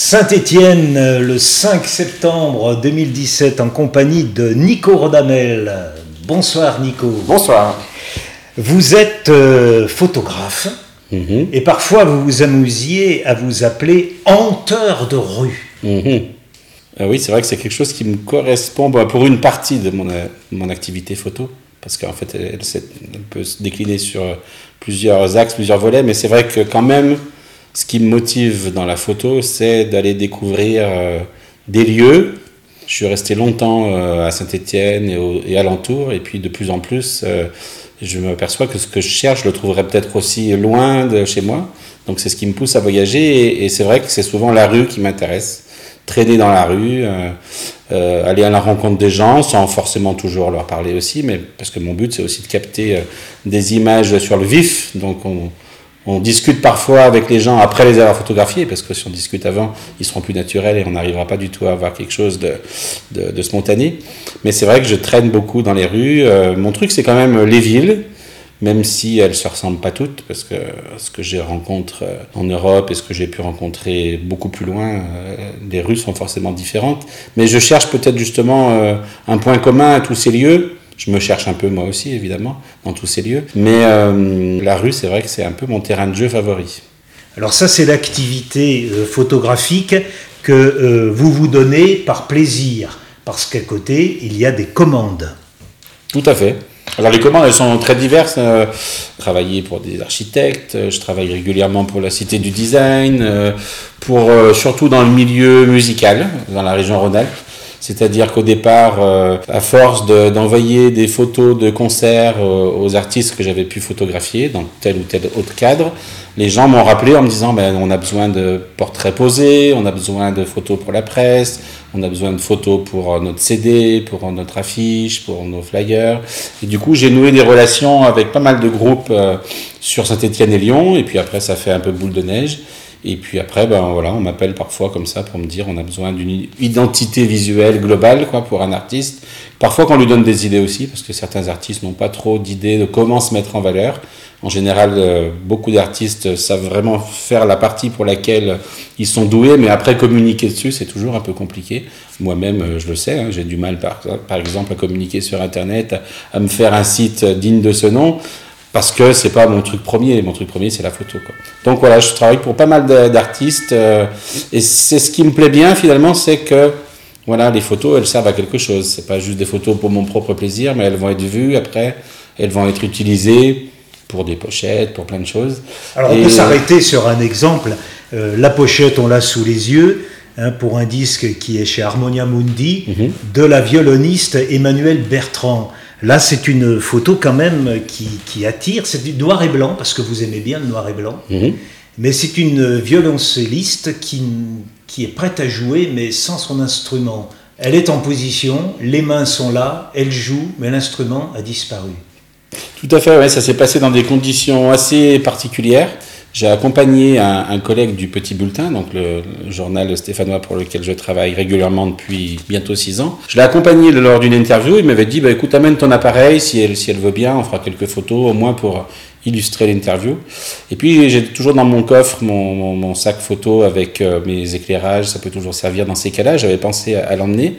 Saint-Étienne, le 5 septembre 2017, en compagnie de Nico Rodamel. Bonsoir Nico. Bonsoir. Vous êtes euh, photographe Mhm. et parfois vous vous amusiez à vous appeler hanteur de rue. Mhm. Euh, oui, c'est vrai que c'est quelque chose qui me correspond bah, pour une partie de mon, euh, mon activité photo, parce qu'en fait, elle, elle peut se décliner sur euh, plusieurs axes, plusieurs volets, mais c'est vrai que quand même, ce qui me motive dans la photo, c'est d'aller découvrir euh, des lieux. Je suis resté longtemps euh, à Saint-Étienne et, et alentour, et puis de plus en plus, euh, je m'aperçois que ce que je cherche, je le trouverai peut-être aussi loin de chez moi. Donc c'est ce qui me pousse à voyager, et, c'est vrai que c'est souvent la rue qui m'intéresse. Traîner dans la rue, aller à la rencontre des gens, sans forcément toujours leur parler aussi, mais parce que mon but c'est aussi de capter des images sur le vif. Donc on, on discute parfois avec les gens après les avoir photographiés, parce que si on discute avant, ils seront plus naturels et on n'arrivera pas du tout à avoir quelque chose de, spontané. Mais c'est vrai que je traîne beaucoup dans les rues. Euh, mon truc, c'est quand même les villes, même si elles se ressemblent pas toutes, parce que ce que j'ai rencontre euh, en Europe et ce que j'ai pu rencontrer beaucoup plus loin, euh, les rues sont forcément différentes. Mais je cherche peut-être justement euh, un point commun à tous ces lieux. Je me cherche un peu moi aussi, évidemment, dans tous ces lieux. Mais euh, la rue, c'est vrai que c'est un peu mon terrain de jeu favori. Alors ça c'est l'activité euh, photographique que euh, vous vous donnez par plaisir, parce qu'à côté il y a des commandes. Tout à fait. Alors les commandes, elles sont très diverses. Euh, travailler pour des architectes, je travaille régulièrement pour la Cité du Design, euh, pour euh, surtout dans le milieu musical, dans la région Rhône-Alpes. C'est-à-dire qu'au départ, euh, à force de- d'envoyer des photos de concerts euh, aux artistes que j'avais pu photographier dans tel ou tel autre cadre, les gens m'ont rappelé en me disant ben, on a besoin de portraits posés, on a besoin de photos pour la presse, on a besoin de photos pour euh, notre CD, pour notre affiche, pour nos flyers. Et du coup, j'ai noué des relations avec pas mal de groupes sur Saint-Étienne et Lyon. Et puis après, ça fait un peu boule de neige. Et puis après, ben voilà, on m'appelle parfois comme ça pour me dire on a besoin d'une identité visuelle globale quoi pour un artiste. Parfois, qu'on lui donne des idées aussi, parce que certains artistes n'ont pas trop d'idées de comment se mettre en valeur. En général, euh, beaucoup d'artistes savent vraiment faire la partie pour laquelle ils sont doués, mais après communiquer dessus, c'est toujours un peu compliqué. Moi-même, euh, je le sais, hein, j'ai du mal, par, exemple, à communiquer sur Internet, à me faire un site digne de ce nom, parce que c'est pas mon truc premier. Mon truc premier, c'est la photo. Quoi. Donc voilà, je travaille pour pas mal d'artistes, euh, et c'est ce qui me plaît bien finalement, c'est que voilà, les photos, elles servent à quelque chose. C'est pas juste des photos pour mon propre plaisir, mais elles vont être vues après, elles vont être utilisées pour des pochettes, pour plein de choses. Alors on peut s'arrêter sur un exemple. Euh, la pochette, on l'a sous les yeux, hein, pour un disque qui est chez Harmonia Mundi, Mhm. de la violoniste Emmanuelle Bertrand. Là, c'est une photo quand même qui, qui attire. C'est du noir et blanc, parce que vous aimez bien le noir et blanc. Mhm. Mais c'est une violoncelliste qui, qui est prête à jouer, mais sans son instrument. Elle est en position, les mains sont là, elle joue, mais l'instrument a disparu. Tout à fait, ouais, ça s'est passé dans des conditions assez particulières. J'ai accompagné un, collègue du Petit Bulletin, donc le, journal stéphanois pour lequel je travaille régulièrement depuis bientôt six ans. Je l'ai accompagné lors d'une interview. Il m'avait dit bah, écoute, amène ton appareil, si elle, si elle veut bien, on fera quelques photos, au moins pour illustrer l'interview. Et puis j'ai toujours dans mon coffre mon sac photo avec euh, mes éclairages, ça peut toujours servir dans ces cas-là. J'avais pensé à, à l'emmener.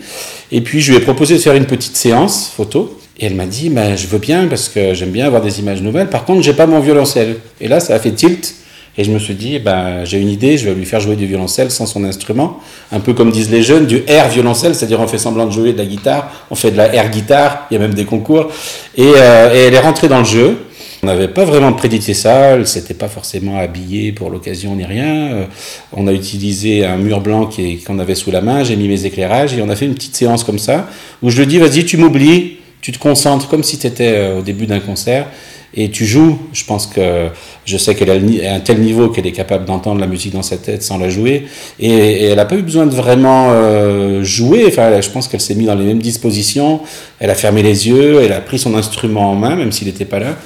Et puis je lui ai proposé de faire une petite séance photo. Et elle m'a dit, bah, je veux bien parce que j'aime bien avoir des images nouvelles. Par contre, j'ai pas mon violoncelle. Et là, ça a fait tilt. Et je me suis dit, bah, j'ai une idée, je vais lui faire jouer du violoncelle sans son instrument. Un peu comme disent les jeunes, du air violoncelle, c'est-à-dire on fait semblant de jouer de la guitare, on fait de la air guitare, il y a même des concours. Et, euh, et elle est rentrée dans le jeu. On n'avait pas vraiment prédité ça, elle s'était pas forcément habillée pour l'occasion ni rien. Euh, On a utilisé un mur blanc qu'on avait sous la main, j'ai mis mes éclairages et on a fait une petite séance comme ça, où je lui dis, vas-y, tu m'oublies, tu te concentres comme si tu étais au début d'un concert et tu joues. Je pense que je sais qu'elle a le ni- un tel niveau qu'elle est capable d'entendre la musique dans sa tête sans la jouer. Et, elle n'a pas eu besoin de vraiment euh, jouer. Enfin, je pense qu'elle s'est mise dans les mêmes dispositions. Elle a fermé les yeux, elle a pris son instrument en main, même s'il n'était pas là.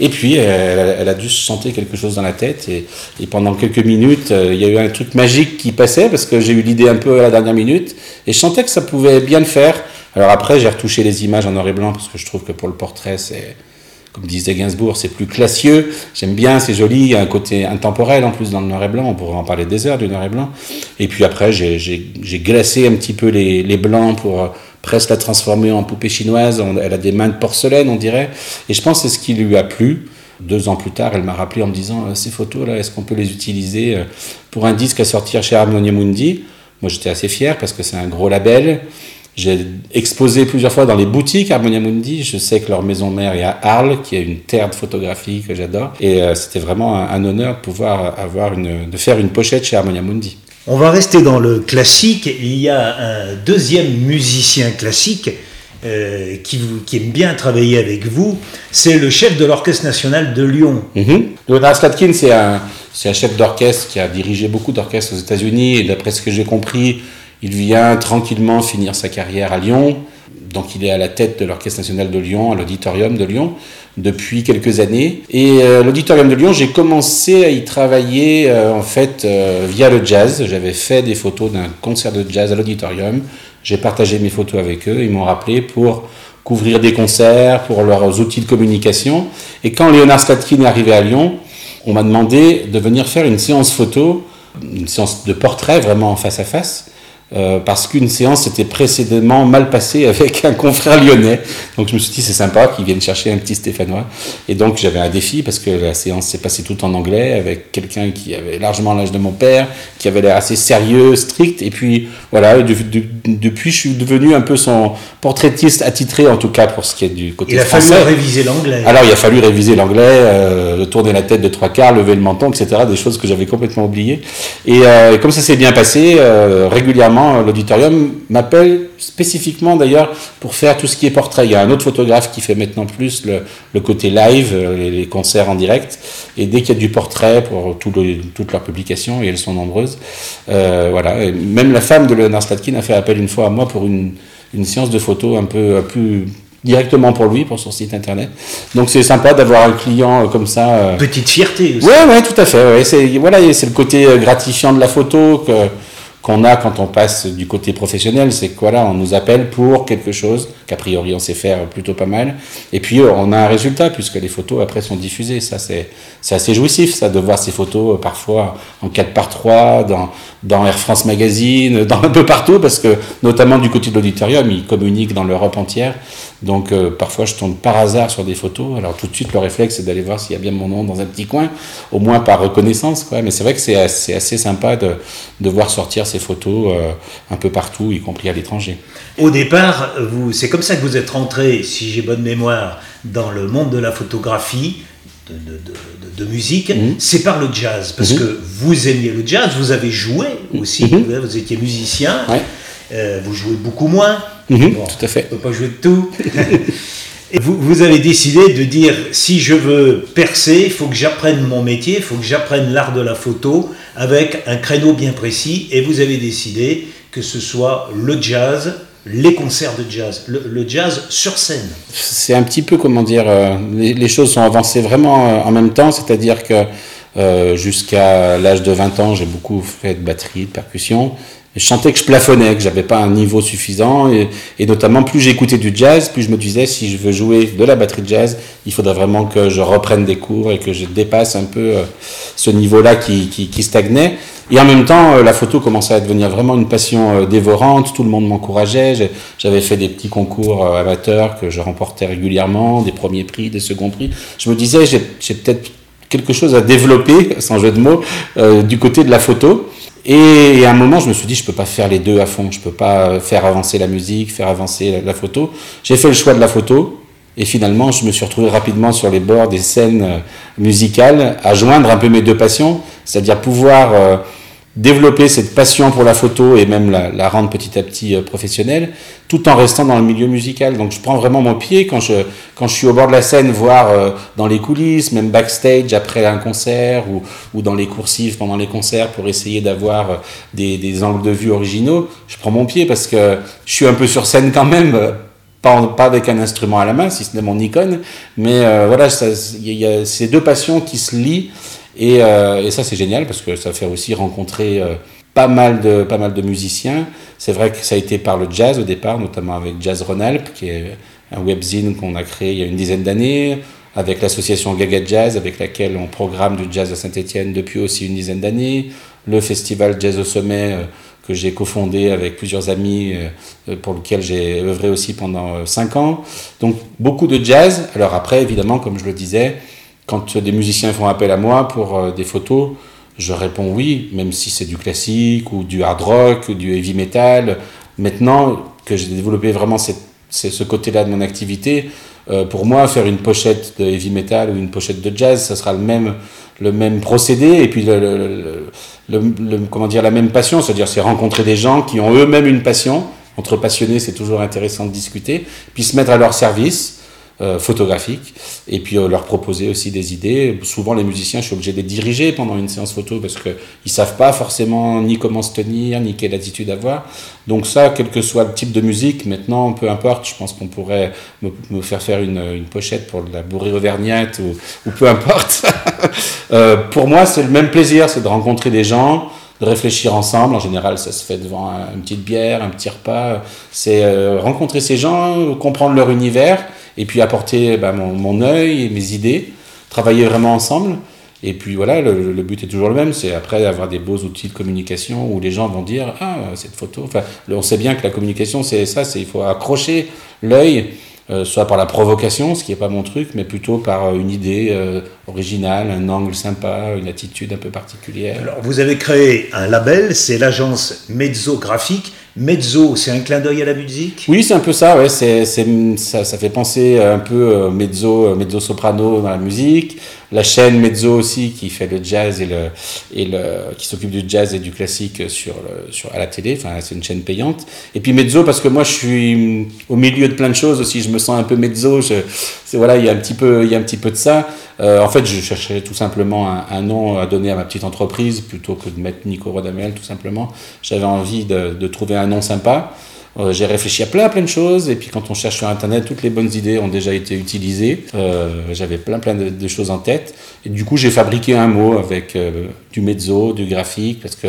Et puis, elle, a- dû se sentir quelque chose dans la tête. Et, et pendant quelques minutes, euh, il y a eu un truc magique qui passait parce que j'ai eu l'idée un peu à la dernière minute. Et je sentais que ça pouvait bien le faire. Alors après, j'ai retouché les images en noir et blanc parce que je trouve que pour le portrait, c'est comme disait Gainsbourg, c'est plus classieux. J'aime bien, c'est joli, il y a un côté intemporel en plus dans le noir et blanc, on pourrait en parler des heures du noir et blanc. Et puis après, j'ai glacé un petit peu les, les blancs pour presque la transformer en poupée chinoise. Elle a des mains de porcelaine, on dirait. Et je pense que c'est ce qui lui a plu. Deux ans plus tard, elle m'a rappelé en me disant euh, Ces photos-là, est-ce qu'on peut les utiliser euh, pour un disque à sortir chez Harmonia Mundi? Moi, j'étais assez fier parce que c'est un gros label. J'ai exposé plusieurs fois dans les boutiques Harmonia Mundi. Je sais que leur maison mère est à Arles, qui est une terre de photographie que j'adore. Et euh, c'était vraiment un, honneur de pouvoir avoir une, de faire une pochette chez Harmonia Mundi. On va rester dans le classique. Il y a un deuxième musicien classique euh, qui, qui, aime bien travailler avec vous. C'est le chef de l'Orchestre national de Lyon. Mm Leonard Slatkin, c'est un, un, chef d'orchestre qui a dirigé beaucoup d'orchestres aux États-Unis. Et d'après ce que j'ai compris, il vient tranquillement finir sa carrière à Lyon. Donc il est à la tête de l'Orchestre national de Lyon, à l'Auditorium de Lyon, depuis quelques années. Et euh, l'Auditorium de Lyon, j'ai commencé à y travailler euh, en fait euh, via le jazz. J'avais fait des photos d'un concert de jazz à l'Auditorium. J'ai partagé mes photos avec eux. Ils m'ont rappelé pour couvrir des concerts, pour leurs outils de communication. Et quand Léonard Statkin est arrivé à Lyon, on m'a demandé de venir faire une séance photo, une séance de portrait vraiment en face à face. Euh, parce qu'une séance s'était précédemment mal passée avec un confrère lyonnais. Donc je me suis dit c'est sympa qu'ils viennent chercher un petit Stéphanois. Et donc j'avais un défi parce que la séance s'est passée tout en anglais avec quelqu'un qui avait largement l'âge de mon père, qui avait l'air assez sérieux, strict. Et puis voilà, depuis je suis devenu un peu son portraitiste attitré en tout cas pour ce qui est du côté français. Il a fallu réviser l'anglais. Alors il a fallu réviser l'anglais, euh, tourner la tête de trois quarts, lever le menton, etc. Des choses que j'avais complètement oubliées. Et euh, comme ça s'est bien passé, euh, régulièrement l'auditorium m'appelle spécifiquement d'ailleurs pour faire tout ce qui est portrait. Il y a un autre photographe qui fait maintenant plus le, côté live, euh, les, concerts en direct. Et dès qu'il y a du portrait pour toutes leurs publications, et elles sont nombreuses, euh, voilà. même la femme de Leonard Slatkin a fait appel une fois à moi pour une, séance de photos un peu plus directement pour lui, pour son site internet. Donc c'est sympa d'avoir un client euh, comme ça. Petite fierté aussi. Ouais, ouais, tout à fait. Ouais. C'est voilà, c'est le côté gratifiant de la photo que qu'on a quand on passe du côté professionnel, c'est que voilà, on nous appelle pour quelque chose qu'a priori on sait faire plutôt pas mal, et puis euh, on a un résultat puisque les photos après sont diffusées. Ça c'est c'est assez jouissif ça de voir ces photos euh, parfois en 4 par 3 dans dans Air France Magazine, dans un peu partout parce que notamment du côté de l'auditorium, ils communiquent dans l'Europe entière. Donc euh, parfois je tombe par hasard sur des photos. Alors tout de suite le réflexe c'est d'aller voir s'il y a bien mon nom dans un petit coin, au moins par reconnaissance. Quoi. Mais c'est vrai que c'est assez, assez, sympa de, de, voir sortir ces photos euh, un peu partout, y compris à l'étranger. Au départ, c'est comme ça que vous êtes rentré, si j'ai bonne mémoire, dans le monde de la photographie. De, de, de, musique, mmh. c'est par le jazz, parce mmh. que vous aimiez le jazz, vous avez joué aussi, mmh. vous étiez musicien, euh, vous jouez beaucoup moins, Mhm, tout à fait. On ne peut pas jouer de tout. vous, vous, avez décidé de dire si je veux percer, il faut que j'apprenne mon métier, il faut que j'apprenne l'art de la photo avec un créneau bien précis. Et vous avez décidé que ce soit le jazz, les concerts de jazz, le, jazz sur scène. C'est un petit peu, comment dire, euh, les, choses sont avancées vraiment euh, en même temps, c'est-à-dire que euh, jusqu'à l'âge de 20 ans, j'ai beaucoup fait de batterie, de percussion. Je sentais que je plafonnais, que j'avais pas un niveau suffisant, et, et notamment plus j'écoutais du jazz, plus je me disais si je veux jouer de la batterie de jazz, il faudrait vraiment que je reprenne des cours et que je dépasse un peu euh, ce niveau-là qui, qui, qui, stagnait. Et en même temps, euh, la photo commençait à devenir vraiment une passion dévorante. Tout le monde m'encourageait. J'avais fait des petits concours amateurs que je remportais régulièrement, des premiers prix, des seconds prix. Je me disais j'ai peut-être quelque chose à développer, sans jeu de mots, du côté de la photo. Et, à un moment, je me suis dit, je peux pas faire les deux à fond. Je peux pas faire avancer la musique, faire avancer la, photo. J'ai fait le choix de la photo. Et finalement, je me suis retrouvé rapidement sur les bords des scènes euh, musicales à joindre un peu mes deux passions, c'est-à-dire pouvoir euh, développer cette passion pour la photo et même la, la, rendre petit à petit euh, professionnelle, tout en restant dans le milieu musical. Donc je prends vraiment mon pied quand je, quand je suis au bord de la scène, voir euh, dans les coulisses, même backstage après un concert ou, ou dans les coursives pendant les concerts pour essayer d'avoir euh, des, des, angles de vue originaux. Je prends mon pied parce que je suis un peu sur scène quand même. Pas, pas avec un instrument à la main, si ce n'est mon icône, mais voilà, il y a ces deux passions qui se lient et, euh, et ça, c'est génial parce que ça fait aussi rencontrer euh, pas, mal de, pas mal de musiciens. C'est vrai que ça a été par le jazz au départ, notamment avec Jazz Rhône-Alpes, qui est un webzine qu'on a créé il y a une dizaine d'années. avec l'association Gaga Jazz, avec laquelle on programme du jazz à Saint-Etienne depuis aussi une dizaine d'années, le festival Jazz au Sommet euh, que j'ai cofondé avec plusieurs amis pour lequel j'ai œuvré aussi pendant cinq ans. Donc beaucoup de jazz. Alors après, évidemment, comme je le disais, quand des musiciens font appel à moi pour des photos, je réponds oui, même si c'est du classique ou du hard rock ou du heavy metal. Maintenant que j'ai développé vraiment ce côté-là de mon activité, euh, pour moi, faire une pochette de heavy metal ou une pochette de jazz, ça sera le même, procédé et puis le, la même passion, c'est-à-dire c'est rencontrer des gens qui ont eux-mêmes une passion. Entre passionnés, c'est toujours intéressant de discuter, puis se mettre à leur service euh, photographique et puis euh, leur proposer aussi des idées. Souvent, les musiciens, je suis obligé de les diriger pendant une séance photo parce qu'ils ne savent pas forcément ni comment se tenir, ni quelle attitude avoir. Donc ça, quel que soit le type de musique, maintenant, peu importe, je pense qu'on pourrait me, faire faire une, une, pochette pour la bourrée auvergnate ou, ou peu importe. euh, pour moi, c'est le même plaisir, c'est de rencontrer des gens, de réfléchir ensemble. En général, ça se fait devant une petite bière, un petit repas. C'est euh, rencontrer ces gens, comprendre leur univers et puis apporter bah, mon, œil et mes idées, travailler vraiment ensemble. Et puis voilà, le, but est toujours le même, c'est après avoir des beaux outils de communication où les gens vont dire ah cette photo. Enfin, on sait bien que la communication c'est ça, c'est il faut accrocher l'œil euh, soit par la provocation, ce qui n'est pas mon truc, mais plutôt par euh, une idée euh, originale, un angle sympa, une attitude un peu particulière. Alors, vous avez créé un label, c'est l'agence Mezzo Graphique. Mezzo, c'est un clin d'œil à la musique? Oui, c'est un peu ça, ouais, ça, ça, fait penser un peu mezzo, mezzo soprano dans la musique. La chaîne Mezzo aussi, qui fait le jazz et le, et le qui s'occupe du jazz et du classique sur, sur à la télé. Enfin, c'est une chaîne payante. Et puis Mezzo, parce que moi, je suis au milieu de plein de choses aussi. Je me sens un peu Mezzo. Voilà, il y a un petit peu, il y a un petit peu de ça. Euh, en fait, je cherchais tout simplement un, nom à donner à ma petite entreprise plutôt que de mettre Nico Rodamel, tout simplement. J'avais envie de, de trouver un nom sympa. Euh, j'ai réfléchi à plein plein de choses et puis quand on cherche sur internet, toutes les bonnes idées ont déjà été utilisées. Euh, j'avais plein plein de, choses en tête et du coup j'ai fabriqué un mot avec du mezzo, du graphique parce que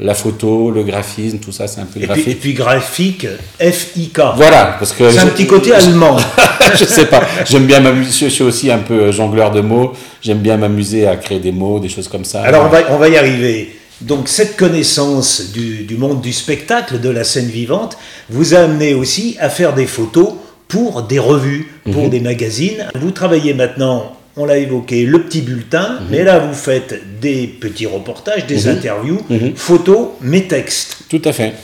la photo, le graphisme, tout ça c'est un peu graphique. Et puis, graphique, F-I-K. Voilà, parce que c'est un petit côté allemand. je sais pas. J'aime bien m'amuser. Je suis aussi un peu jongleur de mots. J'aime bien m'amuser à créer des mots, des choses comme ça. Alors on va on va y arriver. Donc cette connaissance du, monde du spectacle, de la scène vivante, vous a amené aussi à faire des photos pour des revues, pour mhm. des magazines. Vous travaillez maintenant, on l'a évoqué, le petit bulletin, mhm. mais là vous faites des petits reportages, des mhm. interviews, photos, mais textes. Tout à fait.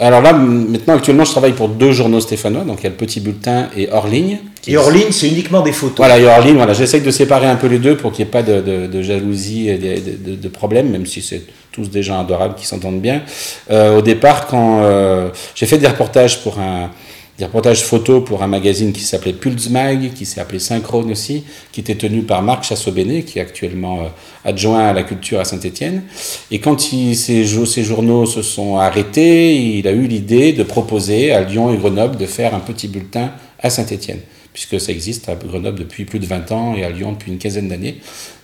Alors là, maintenant, actuellement, je travaille pour deux journaux stéphanois, donc il y a le Petit Bulletin et Hors Ligne. Et Hors Ligne, c'est uniquement des photos. Voilà, et Hors Ligne, voilà, j'essaye de séparer un peu les deux pour qu'il n'y ait pas de, jalousie et de, de, problèmes, même si c'est tous des gens adorables qui s'entendent bien. Euh, au départ, quand euh, j'ai fait des reportages pour un, des reportages photos pour un magazine qui s'appelait Pulse Mag, qui s'est appelé Synchrone aussi, qui était tenu par Marc Chassobéné, qui est actuellement euh, adjoint à la culture à Saint-Étienne. Et quand il, ces, ces, journaux se sont arrêtés, il a eu l'idée de proposer à Lyon et Grenoble de faire un petit bulletin à Saint-Étienne puisque ça existe à Grenoble depuis plus de 20 ans et à Lyon depuis une quinzaine d'années.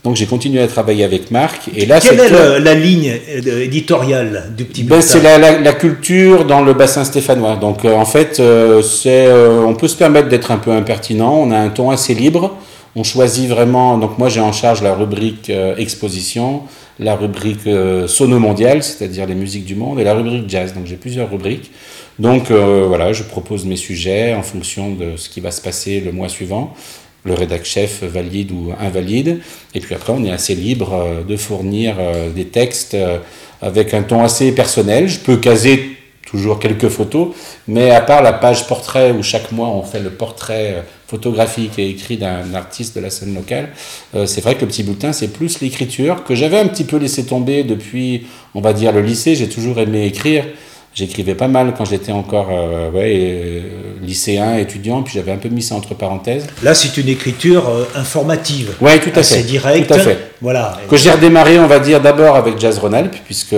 Donc j'ai continué à travailler avec Marc. Et là, Quelle est la ligne éditoriale du petit ben, C'est la, la, culture dans le bassin stéphanois. Donc euh, en fait, euh, c'est, euh, on peut se permettre d'être un peu impertinent, on a un ton assez libre. On choisit vraiment, donc moi j'ai en charge la rubrique exposition, la rubrique sono mondiale, c'est-à-dire les musiques du monde, et la rubrique jazz. Donc j'ai plusieurs rubriques. Donc euh, voilà, je propose mes sujets en fonction de ce qui va se passer le mois suivant. Le rédac chef valide ou invalide. Et puis après, on est assez libre euh, de fournir euh, des textes avec un ton assez personnel. Je peux caser toujours quelques photos, mais à part la page portrait où chaque mois on fait le portrait photographique et écrit d'un artiste de la scène locale, c'est vrai que le petit bulletin c'est plus l'écriture que j'avais un petit peu laissé tomber depuis, on va dire, le lycée. J'ai toujours aimé écrire. J'écrivais pas mal quand j'étais encore euh, ouais, euh, lycéen, étudiant, puis j'avais un peu mis ça entre parenthèses. Là, c'est une écriture euh, informative. Oui, tout à fait. C'est direct. Tout à fait. Voilà. Que j'ai redémarré, on va dire, d'abord avec Jazz Rhône-Alpes, puisque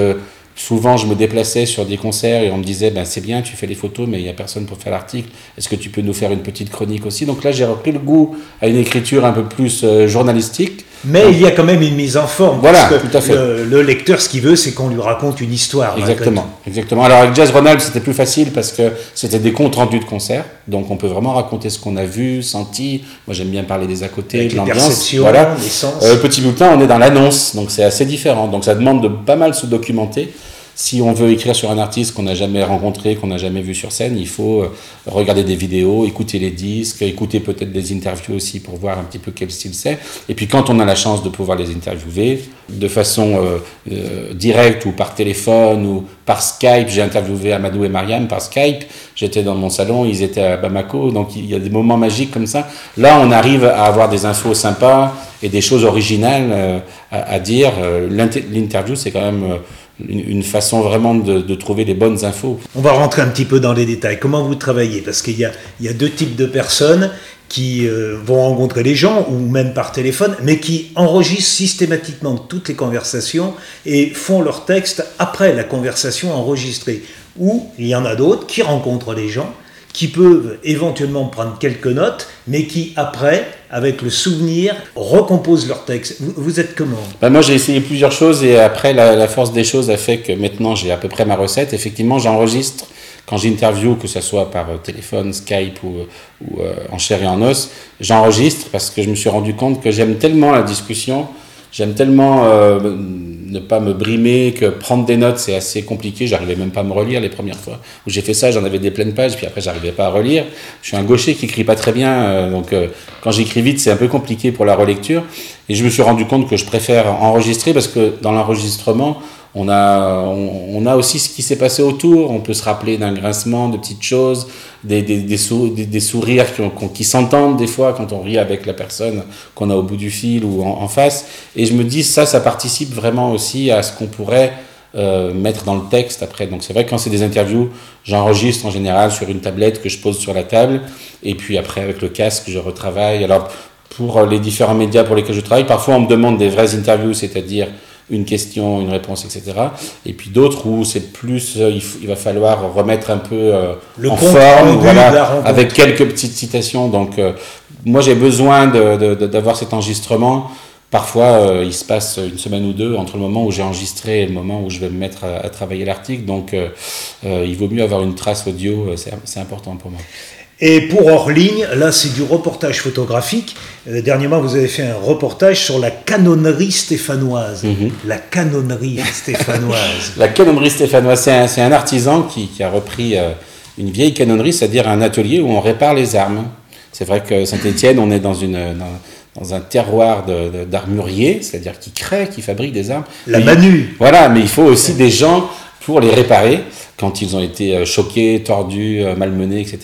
souvent je me déplaçais sur des concerts et on me disait ben, c'est bien, tu fais les photos, mais il n'y a personne pour faire l'article. Est-ce que tu peux nous faire une petite chronique aussi? Donc là, j'ai repris le goût à une écriture un peu plus journalistique. Mais il y a quand même une mise en forme. Voilà, parce que tout à fait. Le, le lecteur, ce qu'il veut, c'est qu'on lui raconte une histoire. Exactement, exactement. Alors avec Jazz Ronald, c'était plus facile parce que c'était des comptes rendus de concert, donc on peut vraiment raconter ce qu'on a vu, senti. Moi, j'aime bien parler des à côté, Avec de l'ambiance. Voilà. les sens. Euh, petit bulletin, on est dans l'annonce, donc c'est assez différent. Donc ça demande de pas mal se documenter. Si on veut écrire sur un artiste qu'on n'a jamais rencontré, qu'on n'a jamais vu sur scène, il faut euh, regarder des vidéos, écouter les disques, écouter peut-être des interviews aussi pour voir un petit peu quel style c'est. Et puis quand on a la chance de pouvoir les interviewer de façon euh, euh, directe ou par téléphone ou par Skype, j'ai interviewé Amadou et Mariam par Skype. J'étais dans mon salon, ils étaient à Bamako, donc il y a des moments magiques comme ça. Là, on arrive à avoir des infos sympas et des choses originales à, dire. L'inter- L'interview, c'est quand même une, façon vraiment de, trouver les bonnes infos. On va rentrer un petit peu dans les détails. Comment vous travaillez? Parce qu'il y a, il y a deux types de personnes qui euh, vont rencontrer les gens, ou même par téléphone, mais qui enregistrent systématiquement toutes les conversations et font leur texte après la conversation enregistrée. Ou il y en a d'autres qui rencontrent les gens, qui peuvent éventuellement prendre quelques notes, mais qui après, avec le souvenir, recomposent leur texte. Vous, êtes comment? Ben, moi, j'ai essayé plusieurs choses et après, la, force des choses a fait que maintenant, j'ai à peu près ma recette. Effectivement, j'enregistre quand j'interview, que ce soit par euh, téléphone, Skype ou, ou euh, en chair et en os, j'enregistre parce que je me suis rendu compte que j'aime tellement la discussion, j'aime tellement euh, ne pas me brimer, que prendre des notes, c'est assez compliqué. J'arrivais même pas à me relire les premières fois où j'ai fait ça, j'en avais des pleines pages, puis après, j'arrivais pas à relire. Je suis un gaucher qui écrit pas très bien, euh, donc euh, quand j'écris vite, c'est un peu compliqué pour la relecture. Et je me suis rendu compte que je préfère enregistrer parce que dans l'enregistrement, on a, on, on a aussi ce qui s'est passé autour. On peut se rappeler d'un grincement, de petites choses, des, des, des, sou- des- sourires qui, qui qui s'entendent des fois quand on rit avec la personne qu'on a au bout du fil ou en, face. Et je me dis, ça, ça participe vraiment aussi à ce qu'on pourrait euh, mettre dans le texte après. Donc c'est vrai que quand c'est des interviews, j'enregistre en général sur une tablette que je pose sur la table. Et puis après, avec le casque, je retravaille. Alors pour les différents médias pour lesquels je travaille, parfois on me demande des vraies interviews, c'est-à-dire une question, une réponse, etc. Et puis d'autres où c'est plus, euh, il, va falloir remettre un peu euh, Le en forme, voilà, avec quelques petites citations. Donc euh, moi j'ai besoin d'avoir cet enregistrement. Parfois, euh, il se passe une semaine ou deux entre le moment où j'ai enregistré et le moment où je vais me mettre à, à travailler l'article. Donc, il vaut mieux avoir une trace audio, c'est important pour moi. Et pour hors ligne, là c'est du reportage photographique. Euh, dernièrement, vous avez fait un reportage sur la canonnerie stéphanoise. Mhm. La canonnerie stéphanoise. La canonnerie stéphanoise, c'est un, artisan qui, qui a repris euh, une vieille canonnerie, c'est-à-dire un atelier où on répare les armes. C'est vrai que Saint-Étienne, on est dans, une, dans, dans un terroir d'armuriers, c'est-à-dire qui crée, qui fabrique des armes. La Mais- Manu. Voilà, mais il faut aussi des gens pour les réparer quand ils ont été euh, choqués, tordus, euh, malmenés, etc.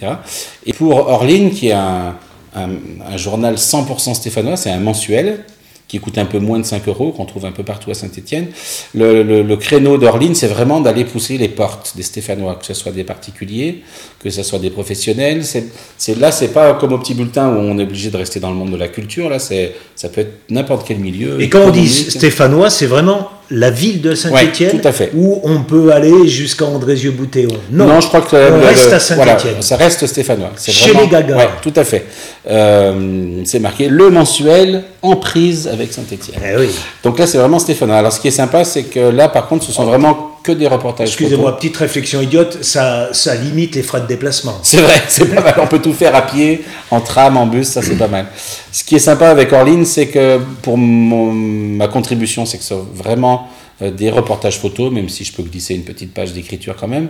Et pour Orline, qui est un, un, un journal 100% stéphanois, c'est un mensuel qui coûte un peu moins de 5 euros, qu'on trouve un peu partout à Saint-Etienne. Le, le- le créneau d'Orline, c'est vraiment d'aller pousser les portes des Stéphanois, que ce soit des particuliers, que ce soit des professionnels. C'est, là, c'est pas comme au petit bulletin où on est obligé de rester dans le monde de la culture. Là, c'est, ça peut être n'importe quel milieu. Et quand on dit stéphanois, c'est vraiment la ville de Saint-Étienne Ouais, où on peut aller jusqu'à Andrézieux-Boutéon. Non, je crois que on le- reste le- à Saint-Étienne. voilà, ça reste stéphanois. Chez les Gagas. Ouais, tout à fait. Euh, c'est marqué le mensuel en prise avec Saint-Étienne. Eh oui. Donc là, c'est vraiment stéphanois. Alors, ce qui est sympa, c'est que là, par contre, ce sont vraiment que des reportages. Excusez-moi, petite réflexion idiote, ça, ça limite les frais de déplacement. C'est vrai, c'est pas mal. On peut tout faire à pied, en tram, en bus, ça c'est pas mal. Ce qui est sympa avec Orline, c'est que pour mon- ma contribution, c'est que c'est vraiment euh, des reportages photos, même si je peux glisser une petite page d'écriture quand même.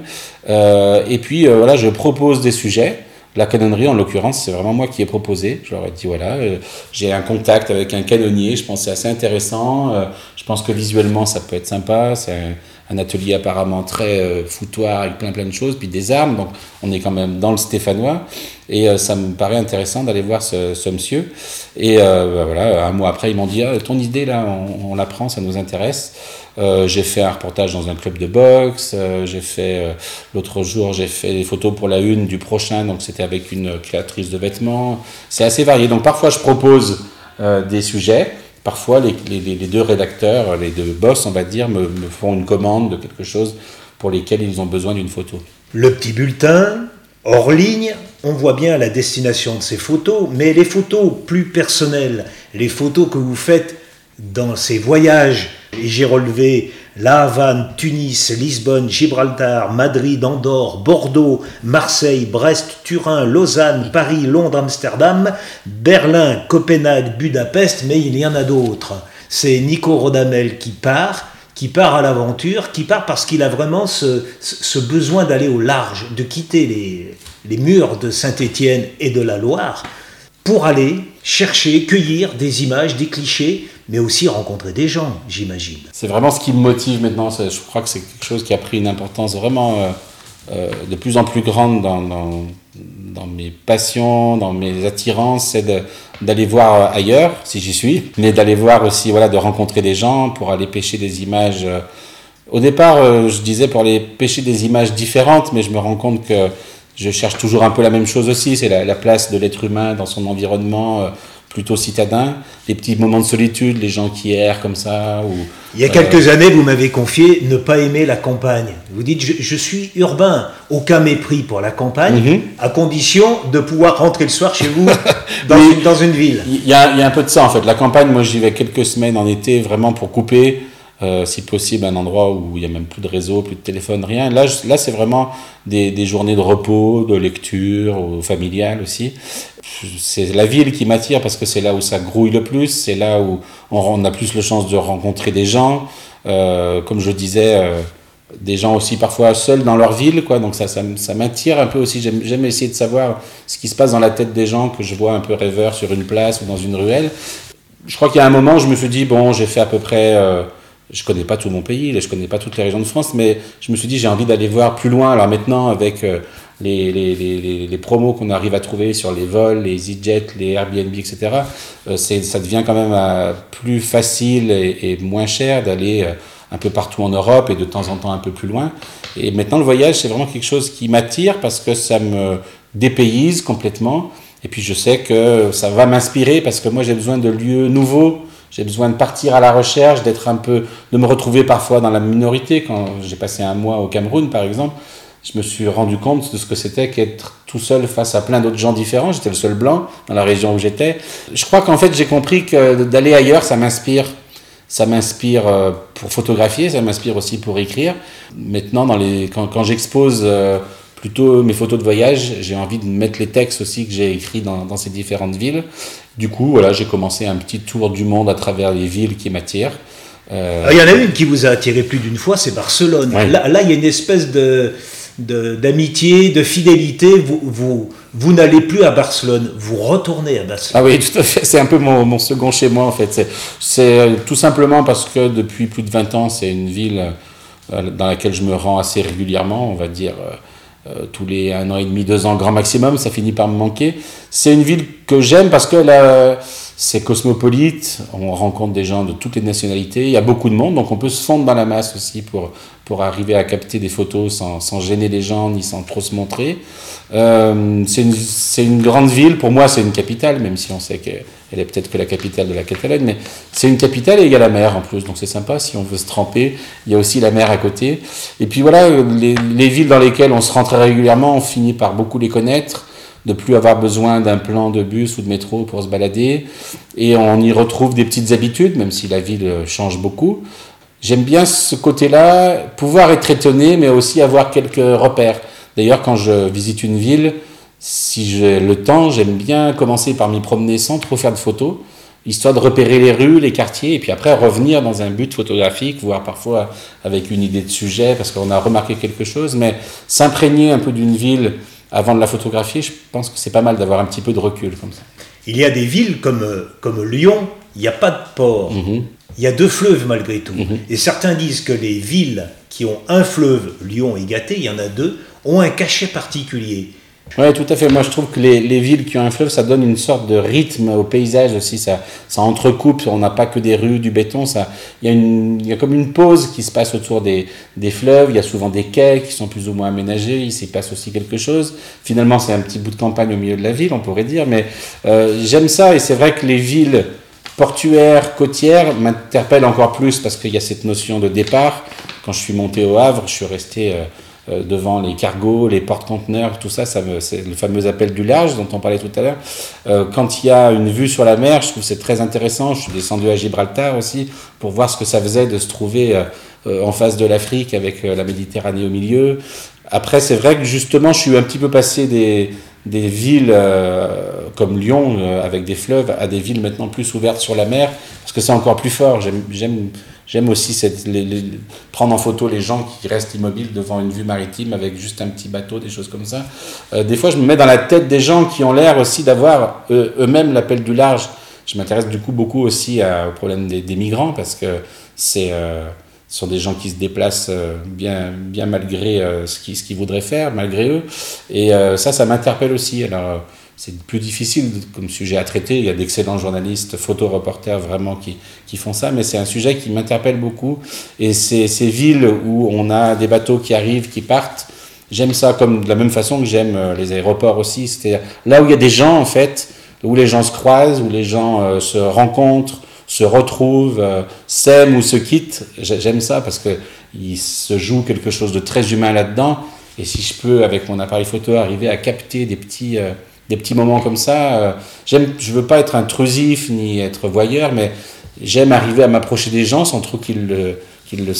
Euh, et puis euh, voilà, je propose des sujets. La canonnerie, en l'occurrence, c'est vraiment moi qui ai proposé. Je leur ai dit voilà, euh, j'ai un contact avec un canonnier, je pense que c'est assez intéressant. euh, je pense que visuellement, ça peut être sympa. C'est un, atelier apparemment très euh, foutoir avec plein plein de choses, puis des armes. Donc on est quand même dans le stéphanois. Et euh, ça me paraît intéressant d'aller voir ce, ce monsieur. Et euh, bah, voilà, un mois après, ils m'ont dit ah, ton idée là, on, on la prend, ça nous intéresse. J'ai fait un reportage dans un club de boxe. j'ai fait l'autre jour, j'ai fait des photos pour la une du prochain. Donc c'était avec une créatrice de vêtements. C'est assez varié. Donc parfois je propose des sujets. Parfois les, deux rédacteurs, les deux boss, on va dire, me, me font une commande de quelque chose pour lesquels ils ont besoin d'une photo. Le petit bulletin, hors ligne, on voit bien la destination de ces photos, mais les photos plus personnelles, les photos que vous faites dans ses voyages, j'ai relevé La Havane, Tunis, Lisbonne, Gibraltar, Madrid, Andorre, Bordeaux, Marseille, Brest, Turin, Lausanne, Paris, Londres, Amsterdam, Berlin, Copenhague, Budapest, mais il y en a d'autres. C'est Nico Rodamel qui part, qui part à l'aventure, qui part parce qu'il a vraiment ce, besoin d'aller au large, de quitter les, les murs de Saint-Étienne et de la Loire pour aller chercher, cueillir des images, des clichés, mais aussi rencontrer des gens, j'imagine. C'est vraiment ce qui me motive maintenant. Je crois que c'est quelque chose qui a pris une importance vraiment euh, euh, de plus en plus grande dans, mes passions, dans mes attirances, c'est d'aller voir ailleurs, si j'y suis, mais d'aller voir aussi, voilà, de rencontrer des gens pour aller pêcher des images. Au départ, euh, je disais pour aller pêcher des images différentes, mais je me rends compte que je cherche toujours un peu la même chose aussi, c'est la, place de l'être humain dans son environnement euh, plutôt citadin, les petits moments de solitude, les gens qui errent comme ça. Ou, Il y a quelques euh, années, vous m'avez confié ne pas aimer la campagne. Vous dites, je, suis urbain, aucun mépris pour la campagne, mhm. à condition de pouvoir rentrer le soir chez vous dans, une, dans, une, ville. Il y, y, a un peu de ça en fait. La campagne, moi j'y vais quelques semaines en été vraiment pour couper euh, si possible un endroit où il n'y a même plus de réseau, plus de téléphone, rien. Là, là c'est vraiment des, des, journées de repos, de lecture, ou familiales aussi. C'est la ville qui m'attire parce que c'est là où ça grouille le plus, c'est là où on, a plus la chance de rencontrer des gens. Euh, comme je disais, euh, des gens aussi parfois seuls dans leur ville, quoi. Donc ça, ça, ça m'attire un peu aussi. J'aime essayer de savoir ce qui se passe dans la tête des gens que je vois un peu rêveurs sur une place ou dans une ruelle. Je crois qu'il y a un moment, je me suis dit, bon, j'ai fait à peu près je connais pas tout mon pays, je connais pas toutes les régions de France, mais je me suis dit j'ai envie d'aller voir plus loin. Alors maintenant avec euh, les, promos qu'on arrive à trouver sur les vols, les EasyJet, les Airbnb, etc., euh, ça devient quand même euh, plus facile et, moins cher d'aller un peu partout en Europe et de temps en temps un peu plus loin. Et maintenant le voyage c'est vraiment quelque chose qui m'attire parce que ça me dépayse complètement. Et puis je sais que ça va m'inspirer parce que moi j'ai besoin de lieux nouveaux j'ai besoin de partir à la recherche, d'être un peu, de me retrouver parfois dans la minorité. Quand j'ai passé un mois au Cameroun, par exemple, je me suis rendu compte de ce que c'était qu'être tout seul face à plein d'autres gens différents. J'étais le seul blanc dans la région où j'étais. Je crois qu'en fait, j'ai compris que d'aller ailleurs, ça m'inspire. Ça m'inspire euh, pour photographier, ça m'inspire aussi pour écrire. Maintenant, quand j'expose euh, plutôt mes photos de voyage, j'ai envie de mettre les textes aussi que j'ai écrits dans, dans, ces différentes villes. Du coup, voilà, j'ai commencé un petit tour du monde à travers les villes qui m'attirent. Euh... Il y en a une qui vous a attiré plus d'une fois, c'est Barcelone. Là, là, il y a une espèce de d'amitié, de, fidélité. Vous, vous, vous n'allez plus à Barcelone, vous retournez à Barcelone. Ah oui, tout à fait. C'est un peu mon, mon, second chez moi, en fait. C'est euh, tout simplement parce que depuis plus de 20 ans, c'est une ville euh, dans laquelle je me rends assez régulièrement, on va dire euh, tous les un an et demi, deux ans grand maximum, ça finit par me manquer. C'est une ville que j'aime parce que c'est cosmopolite, on rencontre des gens de toutes les nationalités, il y a beaucoup de monde, donc on peut se fondre dans la masse aussi pour, pour arriver à capter des photos sans, sans gêner les gens ni sans trop se montrer. Euh, c'est une, une, grande ville, pour moi c'est une capitale, même si on sait qu'elle est peut-être que la capitale de la Catalogne, mais c'est une capitale et il y a la mer en plus, donc c'est sympa si on veut se tremper. Il y a aussi la mer à côté. Et puis voilà, les, les villes dans lesquelles on se rend très régulièrement, on finit par beaucoup les connaître de plus avoir besoin d'un plan de bus ou de métro pour se balader. Et on y retrouve des petites habitudes, même si la ville change beaucoup. J'aime bien ce côté-là, pouvoir être étonné, mais aussi avoir quelques repères. D'ailleurs, quand je visite une ville, si j'ai le temps, j'aime bien commencer par m'y promener sans trop faire de photos, histoire de repérer les rues, les quartiers, et puis après revenir dans un but photographique, voire parfois avec une idée de sujet, parce qu'on a remarqué quelque chose, mais s'imprégner un peu d'une ville avant de la photographier, je pense que c'est pas mal d'avoir un petit peu de recul comme ça. Il y a des villes comme, comme Lyon, il n'y a pas de port. Mhm. Il y a deux fleuves malgré tout. Mhm. Et certains disent que les villes qui ont un fleuve, Lyon et Gâté, il y en a deux, ont un cachet particulier. Oui, tout à fait. Moi, je trouve que les, les, villes qui ont un fleuve, ça donne une sorte de rythme au paysage aussi. Ça, ça entrecoupe. On n'a pas que des rues, du béton. Il y y a comme une pause qui se passe autour des, des fleuves. Il y a souvent des quais qui sont plus ou moins aménagés. Il s'y passe aussi quelque chose. Finalement, c'est un petit bout de campagne au milieu de la ville, on pourrait dire. Mais euh, j'aime ça. Et c'est vrai que les villes portuaires, côtières m'interpellent encore plus parce qu'il y a cette notion de départ. Quand je suis monté au Havre, je suis resté. Euh, devant les cargos, les porte-conteneurs, tout ça, ça c'est le fameux appel du large dont on parlait tout à l'heure. quand il y a une vue sur la mer, je trouve c'est très intéressant. Je suis descendu à Gibraltar aussi pour voir ce que ça faisait de se trouver en face de l'Afrique avec la Méditerranée au milieu. Après, c'est vrai que justement, je suis un petit peu passé des, des villes euh, comme Lyon, euh, avec des fleuves, à des villes maintenant plus ouvertes sur la mer, parce que c'est encore plus fort. J'aime aussi cette, prendre en photo les gens qui restent immobiles devant une vue maritime avec juste un petit bateau, des choses comme ça. Euh, des fois, je me mets dans la tête des gens qui ont l'air aussi d'avoir eux-mêmes l'appel du large. Je m'intéresse du coup beaucoup aussi au problème des, des migrants, parce que c'est ce sont des gens qui se déplacent euh, bien, bien malgré euh, ce qu'ils ce voudraient faire, malgré eux. Et euh, ça, ça m'interpelle aussi. Alors, c'est plus difficile comme sujet à traiter. Il y a d'excellents journalistes, photoreporters vraiment qui, qui font ça, mais c'est un sujet qui m'interpelle beaucoup. Et ces, ces villes où on a des bateaux qui arrivent, qui partent, j'aime ça comme de la même façon que j'aime les aéroports aussi. C'est-à-dire là où il y a des gens, en fait, où les gens se croisent, où les gens se rencontrent, se retrouvent, euh, s'aiment ou se quittent. J'aime ça parce qu'il se joue quelque chose de très humain là-dedans. Et si je peux, avec mon appareil photo, arriver à capter des petits, euh, des petits moments comme ça, euh, je veux pas être intrusif ni être voyeur, mais j'aime arriver à m'approcher des gens sans trop qu'ils qu'ils le,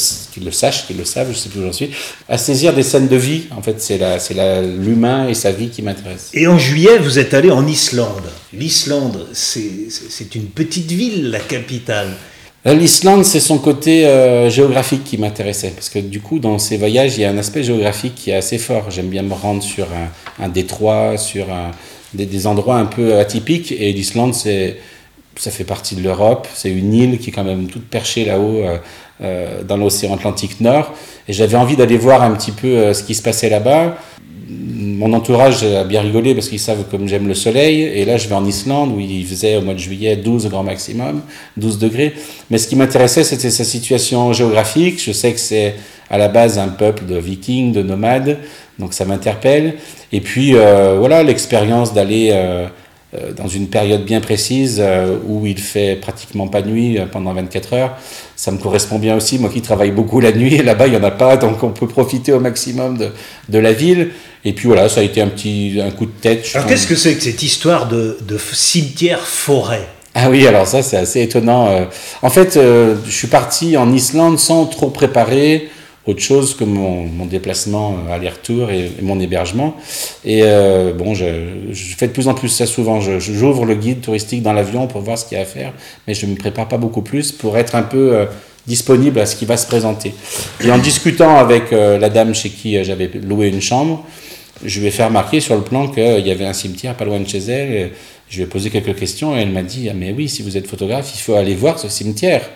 le, sachent, qu'ils le savent, je sais plus où j'en suis, à saisir des scènes de vie. En fait, c'est l'humain et sa vie qui m'intéresse. Et en juillet, vous êtes allé en Islande. L'Islande, c'est une petite ville, la capitale. Euh, L'Islande, c'est son côté euh, géographique qui m'intéressait, parce que du coup, dans ces voyages, il y a un aspect géographique qui est assez fort. J'aime bien me rendre sur un, détroit, sur des, des, endroits un peu atypiques, et l'Islande, c'est ça fait partie de l'Europe, c'est une île qui est quand même toute perchée là-haut euh, euh, dans l'océan Atlantique Nord, et j'avais envie d'aller voir un petit peu euh, ce qui se passait là-bas. Mon entourage a bien rigolé parce qu'ils savent comme j'aime le soleil, et là je vais en Islande où il faisait au mois de juillet 12 grand maximum, 12 degrés, mais ce qui m'intéressait c'était sa situation géographique, je sais que c'est à la base un peuple de vikings, de nomades, donc ça m'interpelle, et puis voilà l'expérience d'aller euh, dans une période bien précise euh, où il fait pratiquement pas nuit euh, pendant 24 heures. Ça me correspond bien aussi, moi qui travaille beaucoup la nuit, là-bas il n'y en a pas, donc on peut profiter au maximum de, de, la ville. Et puis voilà, ça a été un petit un coup de tête. Alors qu'est-ce que c'est que cette histoire de, de cimetière-forêt ah oui, alors ça c'est assez étonnant. En fait, je suis parti en Islande sans trop préparer autre chose que mon, déplacement euh, aller-retour et, mon hébergement. Et euh, bon, je, fais de plus en plus ça souvent. J'ouvre le guide touristique dans l'avion pour voir ce qu'il y a à faire, mais je ne me prépare pas beaucoup plus pour être un peu euh, disponible à ce qui va se présenter. Et en discutant avec la dame chez qui j'avais loué une chambre, je lui ai fait remarquer sur le plan qu'il y avait un cimetière pas loin de chez elle. Je lui ai posé quelques questions et elle m'a dit ah, Mais oui, si vous êtes photographe, il faut aller voir ce cimetière.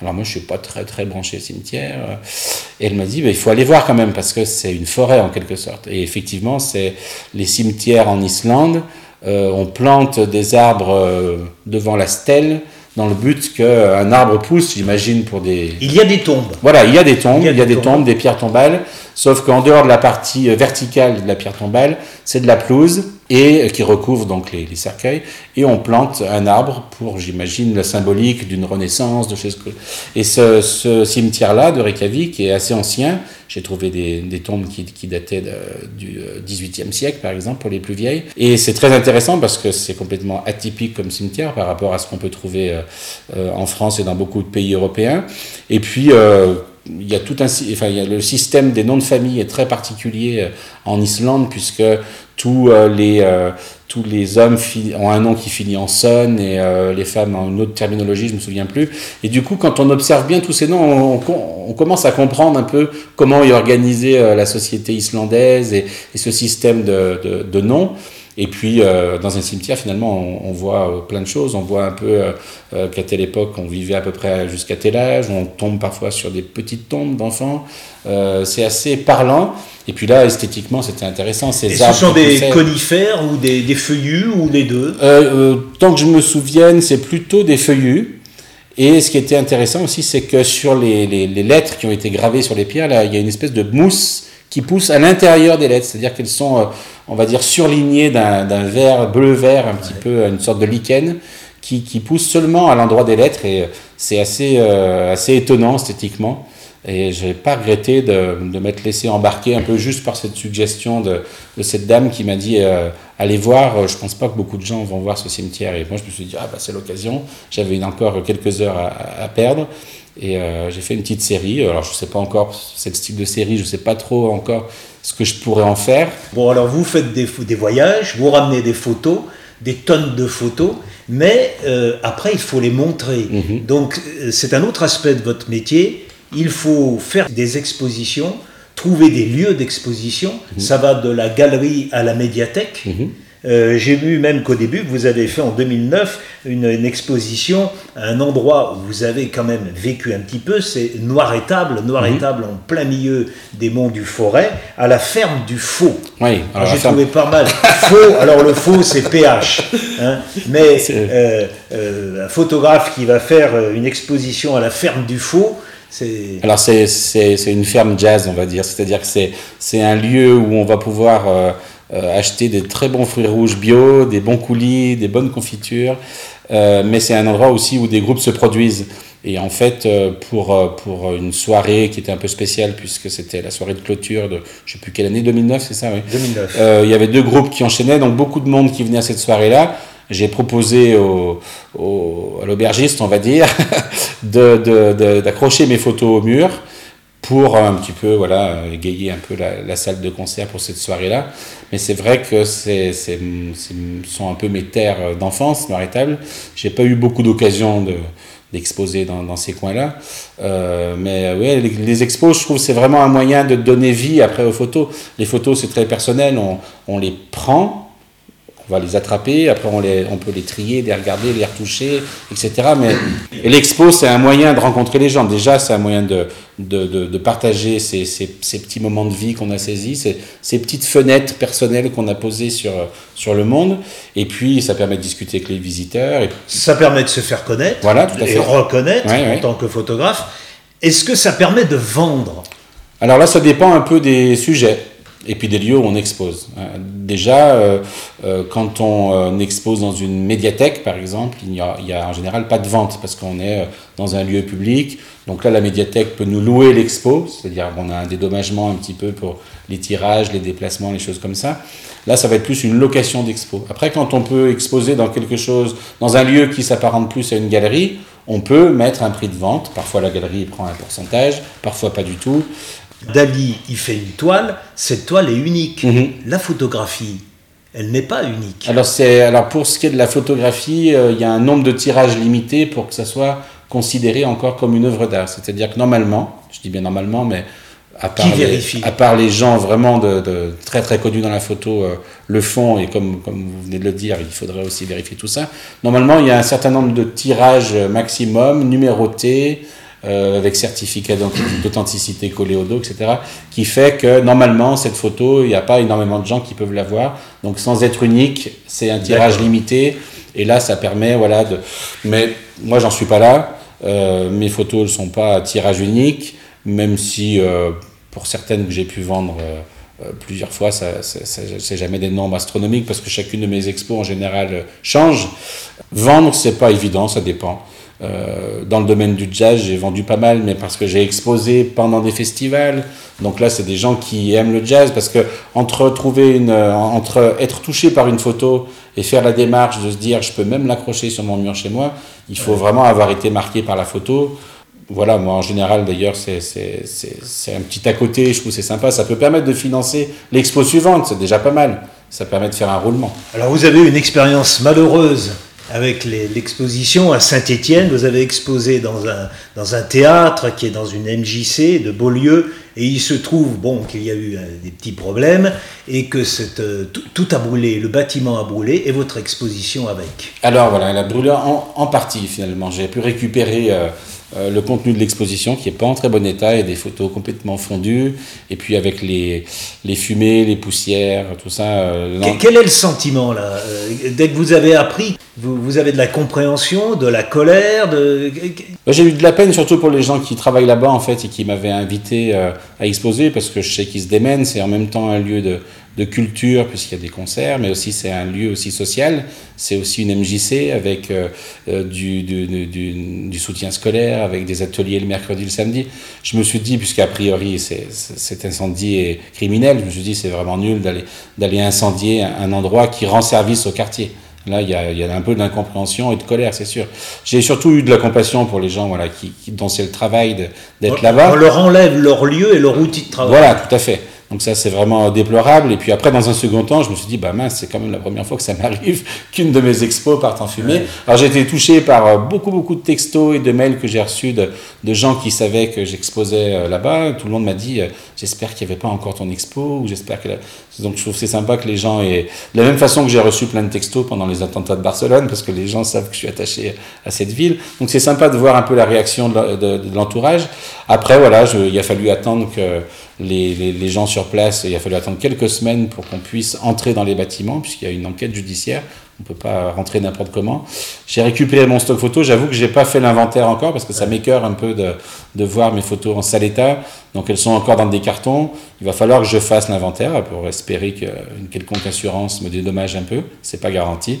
Alors moi, je suis pas très très branché cimetière. Et elle m'a dit, bah, il faut aller voir quand même parce que c'est une forêt en quelque sorte. Et effectivement, c'est les cimetières en Islande. Euh, on plante des arbres euh, devant la stèle dans le but qu'un arbre pousse, j'imagine, pour des... Il y a des tombes. Voilà, il y a des tombes, il y a, des, tombes. des pierres tombales, sauf qu'en dehors de la partie euh, verticale de la pierre tombale, c'est de la pelouse, et qui recouvre donc les, cercueils, et on plante un arbre pour, j'imagine, la symbolique d'une renaissance, de choses... Et ce, cimetière-là de Reykjavik est assez ancien, j'ai trouvé des, des, tombes qui, qui dataient du XVIIIe euh, siècle, par exemple, pour les plus vieilles. Et c'est très intéressant parce que c'est complètement atypique comme cimetière par rapport à ce qu'on peut trouver euh, euh, en France et dans beaucoup de pays européens. Et puis, il y a tout un, enfin, il y a le système des noms de famille est très particulier en Islande puisque tous les tous les hommes ont un nom qui finit en son et euh, les femmes ont une autre terminologie, je me souviens plus. Et du coup, quand on observe bien tous ces noms, on, commence à comprendre un peu comment est organisée euh, la société islandaise et, ce système de, de noms. Et puis, euh, dans un cimetière, finalement, on, voit euh, plein de choses. On voit un peu euh, qu'à telle époque, on vivait à peu près jusqu'à tel âge. On tombe parfois sur des petites tombes d'enfants. c'est assez parlant. Et puis là, esthétiquement, c'était intéressant. Ces Et ce sont des conifères ou des, des, feuillus ou les deux? Tant que je me souvienne, c'est plutôt des feuillus. Et ce qui était intéressant aussi, c'est que sur les, les, les, lettres qui ont été gravées sur les pierres, là, il y a une espèce de mousse qui pousse à l'intérieur des lettres. C'est-à-dire qu'elles sont on va dire, surligné d'un vert bleu-vert, un petit peu, une sorte de lichen, qui, qui pousse seulement à l'endroit des lettres, et c'est assez, euh, assez étonnant esthétiquement. Et je n'ai pas regretté de, de m'être laissé embarquer un peu juste par cette suggestion de, de cette dame qui m'a dit euh, allez voir, euh, je pense pas que beaucoup de gens vont voir ce cimetière. Et moi je me suis dit ah bah c'est l'occasion, j'avais encore quelques heures à, à perdre. Et euh, j'ai fait une petite série. Alors je sais pas encore, ce style de série, je sais pas trop encore ce que je pourrais en faire. Bon alors vous faites des, des voyages, vous ramenez des photos, des tonnes de photos, mais euh, après il faut les montrer. Mhm. Donc euh, c'est un autre aspect de votre métier. Il faut faire des expositions, trouver des lieux d'exposition. Ça va de la galerie à la médiathèque. Mhm. Euh, J'ai vu même qu'au début, vous avez fait en 2009 une, une exposition à un endroit où vous avez quand même vécu un petit peu, c'est Noir-Étable, Noir-Étable en plein milieu des monts du Forêt, à la ferme du Faux. Oui, Alors, alors J'ai ferme- trouvé pas mal. Faux, alors le faux c'est PH. hein. mais euh, euh, un photographe qui va faire une exposition à la ferme du Faux, c'est. Alors c'est, une ferme jazz, on va dire. C'est-à-dire que c'est, c'est un lieu où on va pouvoir euh, euh, acheter des très bons fruits rouges bio, des bons coulis, des bonnes confitures. Euh, mais c'est un endroit aussi où des groupes se produisent. Et en fait, euh, pour, pour une soirée qui était un peu spéciale, puisque c'était la soirée de clôture de, je sais plus quelle année, 2009, c'est ça, oui. 2009. Euh, il y avait deux groupes qui enchaînaient, donc beaucoup de monde qui venait à cette soirée-là. J'ai proposé au, au- à l'aubergiste, on va dire, de- de- de- d'accrocher mes photos au mur pour un petit peu voilà, égayer un peu la, salle de concert pour cette soirée-là. Mais c'est vrai que c'est, c'est, c'est- ce sont un peu mes terres d'enfance, Maritable. J'ai pas eu beaucoup d'occasions de, d'exposer dans, dans ces coins-là. Euh, mais ouais, les, les expos, je trouve, c'est vraiment un moyen de donner vie après aux photos. Les photos, c'est très personnel. On, on les prend, on va les attraper, après on, les, on peut les trier, les regarder, les retoucher, etc. Mais et l'expo, c'est un moyen de rencontrer les gens. Déjà, c'est un moyen de, de, de, de partager ces, ces, ces petits moments de vie qu'on a saisis, ces, ces petites fenêtres personnelles qu'on a posées sur, sur le monde. Et puis, ça permet de discuter avec les visiteurs. Et Ça permet de se faire connaître Voilà, tout à et fait. reconnaître Ouais, en ouais. tant que photographe. Est-ce que ça permet de vendre? Alors là, ça dépend un peu des sujets et puis des lieux où on expose. Euh, Déjà, euh, euh, quand on expose dans une médiathèque, par exemple, il n'y a, a en général pas de vente parce qu'on est dans un lieu public. Donc là, la médiathèque peut nous louer l'expo, c'est-à-dire qu'on a un dédommagement un petit peu pour les tirages, les déplacements, les choses comme ça. Là, ça va être plus une location d'expo. Après, quand on peut exposer dans quelque chose, dans un lieu qui s'apparente plus à une galerie, on peut mettre un prix de vente. Parfois, la galerie prend un pourcentage, parfois pas du tout. Dali, il fait une toile, cette toile est unique. Mhm. La photographie, elle n'est pas unique. Alors, alors pour ce qui est de la photographie, euh, il y a un nombre de tirages limité pour que ça soit considéré encore comme une œuvre d'art. C'est-à-dire que normalement, je dis bien normalement, mais à part, Qui les, à part les gens vraiment de, de très très connus dans la photo euh, le font, et comme, comme vous venez de le dire, il faudrait aussi vérifier tout ça. Normalement, il y a un certain nombre de tirages maximum, numérotés, euh, avec certificat d'auth- d'authenticité collé au dos, etc., qui fait que normalement, cette photo, il n'y a pas énormément de gens qui peuvent la voir. Donc, sans être unique, c'est un tirage limité. Et là, ça permet, voilà, de. Mais moi, j'en suis pas là. Euh, mes photos ne sont pas à tirage unique, même si euh, pour certaines que j'ai pu vendre plusieurs fois, ça, ça, ça- c'est jamais des nombres astronomiques parce que chacune de mes expos en général change. Vendre, c'est pas évident, ça dépend. Euh, dans le domaine du jazz, j'ai vendu pas mal, mais parce que j'ai exposé pendant des festivals. Donc là, c'est des gens qui aiment le jazz parce que entre trouver une, euh, entre être touché par une photo et faire la démarche de se dire, je peux même l'accrocher sur mon mur chez moi, il faut vraiment avoir été marqué par la photo. Voilà, moi en général d'ailleurs, c'est c'est- c'est- c'est un petit à côté, je trouve c'est sympa. Ça peut permettre de financer l'expo suivante, c'est déjà pas mal. Ça permet de faire un roulement. Alors vous avez une expérience malheureuse avec l'exposition à Saint-Étienne. Vous avez exposé dans un, dans un théâtre qui est dans une MJC de Beaulieu. Et il se trouve bon, qu'il y a eu euh, des petits problèmes et que euh, tout, a brûlé, le bâtiment a brûlé et votre exposition avec. Alors voilà, elle a brûlé en, en partie finalement. J'ai pu récupérer euh, euh, le contenu de l'exposition qui n'est pas en très bon état et des photos complètement fondues. Et puis avec les, les fumées, les poussières, tout ça. euh, Quel est le sentiment là Euh, Dès que vous avez appris, vous, vous avez de la compréhension, de la colère, de... J'ai eu de la peine surtout pour les gens qui travaillent là-bas en fait et qui m'avaient invité à exposer parce que je sais qu'ils se démènent, c'est en même temps un lieu de, de culture, puisqu'il y a des concerts, mais aussi c'est un lieu aussi social. C'est aussi une MJC avec euh, euh, du, du, du, du, soutien scolaire, avec des ateliers le mercredi, le samedi. Je me suis dit, puisqu'a priori cet incendie est criminel, je me suis dit c'est vraiment nul d'aller incendier un endroit qui rend service au quartier. Là, il y a, y a, un peu d'incompréhension et de colère, c'est sûr. J'ai surtout eu de la compassion pour les gens voilà, qui, qui dont c'est le travail d'être là-bas. On leur enlève leur lieu et leur outil de travail. Voilà, tout à fait. Donc ça, c'est vraiment déplorable. Et puis après, dans un second temps, je me suis dit, bah mince, c'est quand même la première fois que ça m'arrive qu'une de mes expos parte en fumée. Alors j'ai été touché par euh, beaucoup, beaucoup de textos et de mails que j'ai reçus de, de, gens qui savaient que j'exposais euh, là-bas. Tout le monde m'a dit, euh, j'espère qu'il n'y avait pas encore ton expo, ou j'espère que... Donc je trouve c'est sympa que les gens aient... De la même façon que j'ai reçu plein de textos pendant les attentats de Barcelone, parce que les gens savent que je suis attaché à cette ville. Donc c'est sympa de voir un peu la réaction de l'entourage. Après, voilà, je, il a fallu attendre que les, les, les, gens sur place, il a fallu attendre quelques semaines pour qu'on puisse entrer dans les bâtiments, puisqu'il y a une enquête judiciaire. On ne peut pas rentrer n'importe comment. J'ai récupéré mon stock photo. J'avoue que je n'ai pas fait l'inventaire encore parce que ça m'écœure un peu de, de, voir mes photos en sale état. Donc elles sont encore dans des cartons. Il va falloir que je fasse l'inventaire pour espérer qu'une quelconque assurance me dédommage un peu. C'est pas garanti.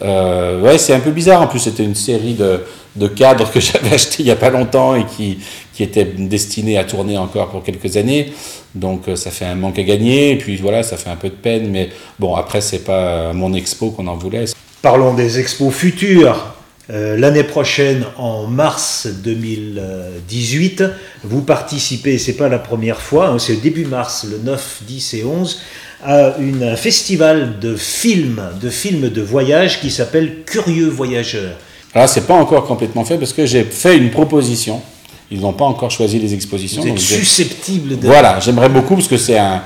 Euh, ouais, c'est un peu bizarre. En plus, c'était une série de, de cadres que j'avais acheté il n'y a pas longtemps et qui, qui était destiné à tourner encore pour quelques années. Donc euh, ça fait un manque à gagner, et puis voilà, ça fait un peu de peine, mais bon, après, c'est pas mon expo qu'on en voulait. Parlons des expos futures. Euh, L'année prochaine, en mars 2018, vous participez, c'est pas la première fois, hein, c'est début mars, le 9, 10 et 11, à une, un festival de films, de films de voyage qui s'appelle Curieux Voyageurs. Alors, c'est pas encore complètement fait parce que j'ai fait une proposition ils n'ont pas encore choisi les expositions. Vous êtes susceptible de... Voilà, j'aimerais beaucoup parce que c'est un...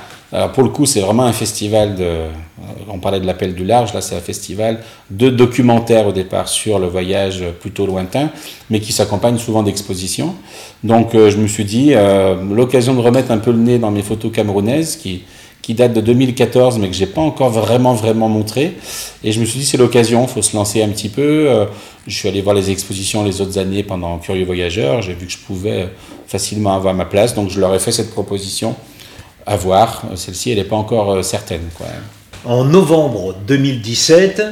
pour le coup, c'est vraiment un festival de... On parlait de l'appel du large, là c'est un festival de documentaires au départ sur le voyage plutôt lointain, mais qui s'accompagne souvent d'expositions. Donc euh, je me suis dit, euh, l'occasion de remettre un peu le nez dans mes photos camerounaises, qui, qui datent de 2014, mais que j'ai pas encore vraiment, vraiment montré. Et je me suis dit, c'est l'occasion, faut se lancer un petit peu. Euh, je suis allé voir les expositions les autres années pendant Curieux Voyageurs. J'ai vu que je pouvais facilement avoir ma place. Donc je leur ai fait cette proposition à voir. Celle-ci, elle n'est pas encore euh, certaine. Quoi. En novembre 2017,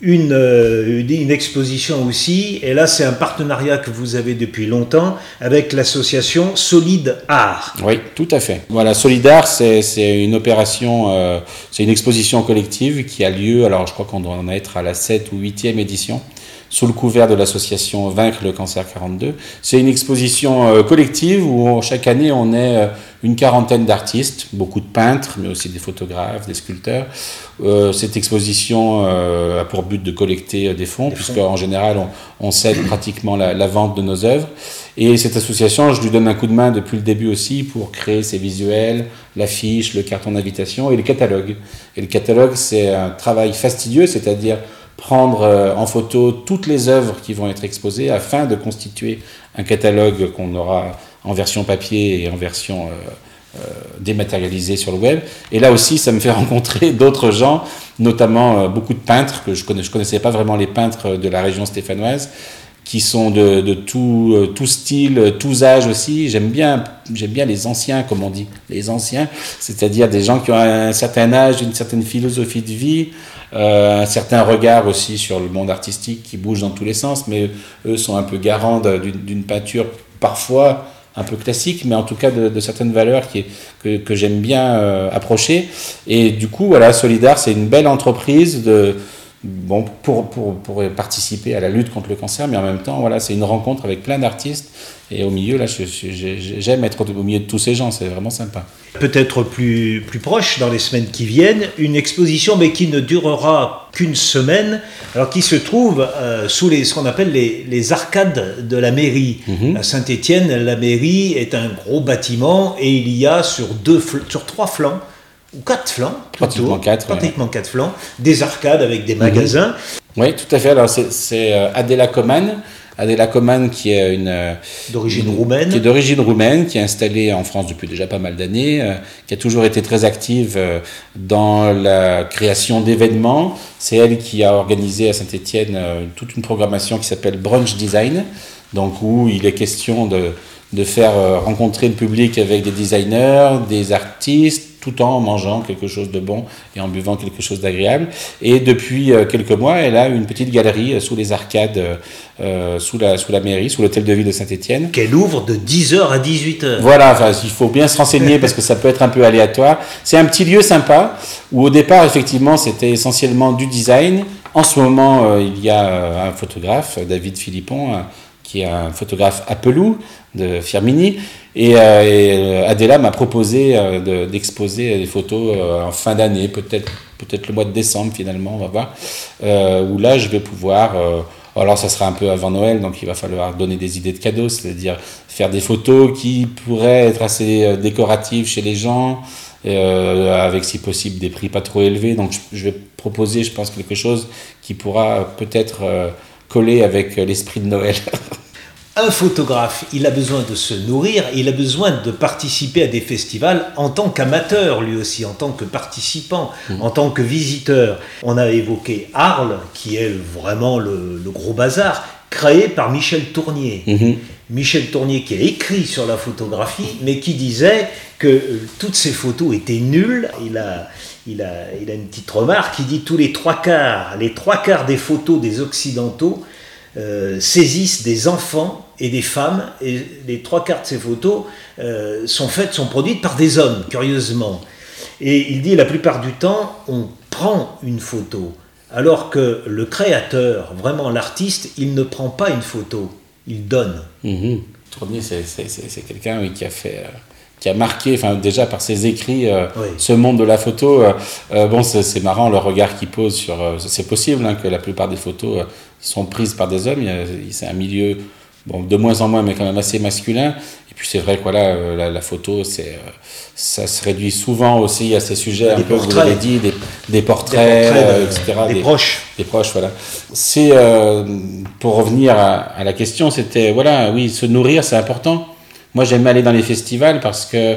une, euh, une, exposition aussi, et là c'est un partenariat que vous avez depuis longtemps avec l'association Solide Art. Oui, tout à fait. Voilà, Solide Art, c'est une opération, euh, c'est une exposition collective qui a lieu, alors je crois qu'on doit en être à la 7 ou 8e édition sous le couvert de l'association Vaincre le cancer 42. C'est une exposition euh, collective où chaque année on est euh, une quarantaine d'artistes, beaucoup de peintres, mais aussi des photographes, des sculpteurs. Euh, cette exposition a pour but de collecter des fonds, puisqu'en général on, on, cède pratiquement la, la, vente de nos œuvres. Et cette association, je lui donne un coup de main depuis le début aussi pour créer ses visuels, l'affiche, le carton d'invitation et le catalogue. Et le catalogue, c'est un travail fastidieux, c'est-à-dire prendre euh, en photo toutes les œuvres qui vont être exposées afin de constituer un catalogue qu'on aura en version papier et en version euh, euh, dématérialisée sur le web. Et là aussi, ça me fait rencontrer d'autres gens, notamment beaucoup de peintres, que je ne connaissais pas vraiment les peintres de la région stéphanoise, qui sont de, tout style, tous âges aussi. J'aime bien, j'aime bien les anciens, comme on dit, les anciens, c'est-à-dire des gens qui ont un certain âge, une certaine philosophie de vie, euh, un certain regard aussi sur le monde artistique qui bouge dans tous les sens, mais eux sont un peu garants d'une peinture parfois un peu classique, mais en tout cas de, certaines valeurs qui, que, que j'aime bien euh, approcher. Et du coup, voilà, Solidar, c'est une belle entreprise de, bon, pour, pour, pour, participer à la lutte contre le cancer, mais en même temps, voilà, c'est une rencontre avec plein d'artistes. Et au milieu, là, j'aime être au milieu de tous ces gens, c'est vraiment sympa. Peut-être plus, plus proche, dans les semaines qui viennent, une exposition, mais qui ne durera qu'une semaine, alors qui se trouve euh, sous les, ce qu'on appelle les, les, arcades de la mairie. -hmm. À Saint-Étienne, la mairie est un gros bâtiment et il y a sur, deux, sur trois flancs ou quatre flancs, plutôt, pratiquement quatre, pratiquement ouais. quatre flancs, des arcades avec des magasins. Mmh. Oui, tout à fait. Alors c'est euh, Adela Coman. Adela Coman qui est une d'origine roumaine, qui est d'origine roumaine, qui est installée en France depuis déjà pas mal d'années, euh, qui a toujours été très active euh, dans la création d'événements. C'est elle qui a organisé à Saint-Étienne euh, toute une programmation qui s'appelle Brunch Design, donc où il est question de de faire euh, rencontrer le public avec des designers, des artistes, tout en mangeant quelque chose de bon et en buvant quelque chose d'agréable. Et depuis euh, quelques mois, elle a une petite galerie euh, sous les arcades, sous, la, sous la mairie, sous l'hôtel de ville de Saint-Étienne. Qu'elle ouvre de 10h à 18h. Voilà, enfin, il faut bien se renseigner parce que ça peut être un peu aléatoire. C'est un petit lieu sympa où au départ, effectivement, c'était essentiellement du design. En ce moment, il y a un photographe, David Philippon, qui est un photographe à Pelou de Firmini. Et, euh, euh, Adela m'a proposé euh, d'exposer des photos en fin d'année, peut-être peut-être le mois de décembre finalement, on va voir, où là je vais pouvoir... alors ça sera un peu avant Noël, donc il va falloir donner des idées de cadeaux, c'est-à-dire faire des photos qui pourraient être assez décoratives chez les gens, avec si possible des prix pas trop élevés. Donc je, vais proposer, je pense, quelque chose qui pourra peut-être coller avec l'esprit de Noël. un photographe, il a besoin de se nourrir, il a besoin de participer à des festivals en tant qu'amateur lui aussi, en tant que participant, mmh. en tant que visiteur. On a évoqué Arles, qui est vraiment le, gros bazar, créé par Michel Tournier. Mmh. Michel Tournier qui a écrit sur la photographie, mais qui disait que euh, toutes ces photos étaient nulles. Il a, il a, il a une petite remarque, il dit tous les trois quarts, les trois quarts des photos des Occidentaux euh, saisissent des enfants et des femmes, et les trois quarts de ces photos euh, sont faites, sont produites par des hommes, curieusement. Et il dit la plupart du temps, on prend une photo, alors que le créateur, vraiment l'artiste, il ne prend pas une photo, il donne. Mmh. c'est quelqu'un qui a fait. Euh, qui a marqué, enfin déjà par ses écrits, euh, ce monde de la photo. bon, c'est marrant le regard qu'il pose sur. c'est possible hein, que la plupart des photos sont prises par des hommes. C'est un milieu bon, de moins en moins, mais quand même assez masculin. Et puis c'est vrai que voilà, euh, la, photo, c'est, euh, ça se réduit souvent aussi à ces sujets, un peu, vous l'avez dit, des, des portraits, euh, etc. Des, proches. Des proches, voilà. C'est, pour revenir à, la question, c'était, voilà, oui, se nourrir, c'est important. Moi, j'aime aller dans les festivals parce que,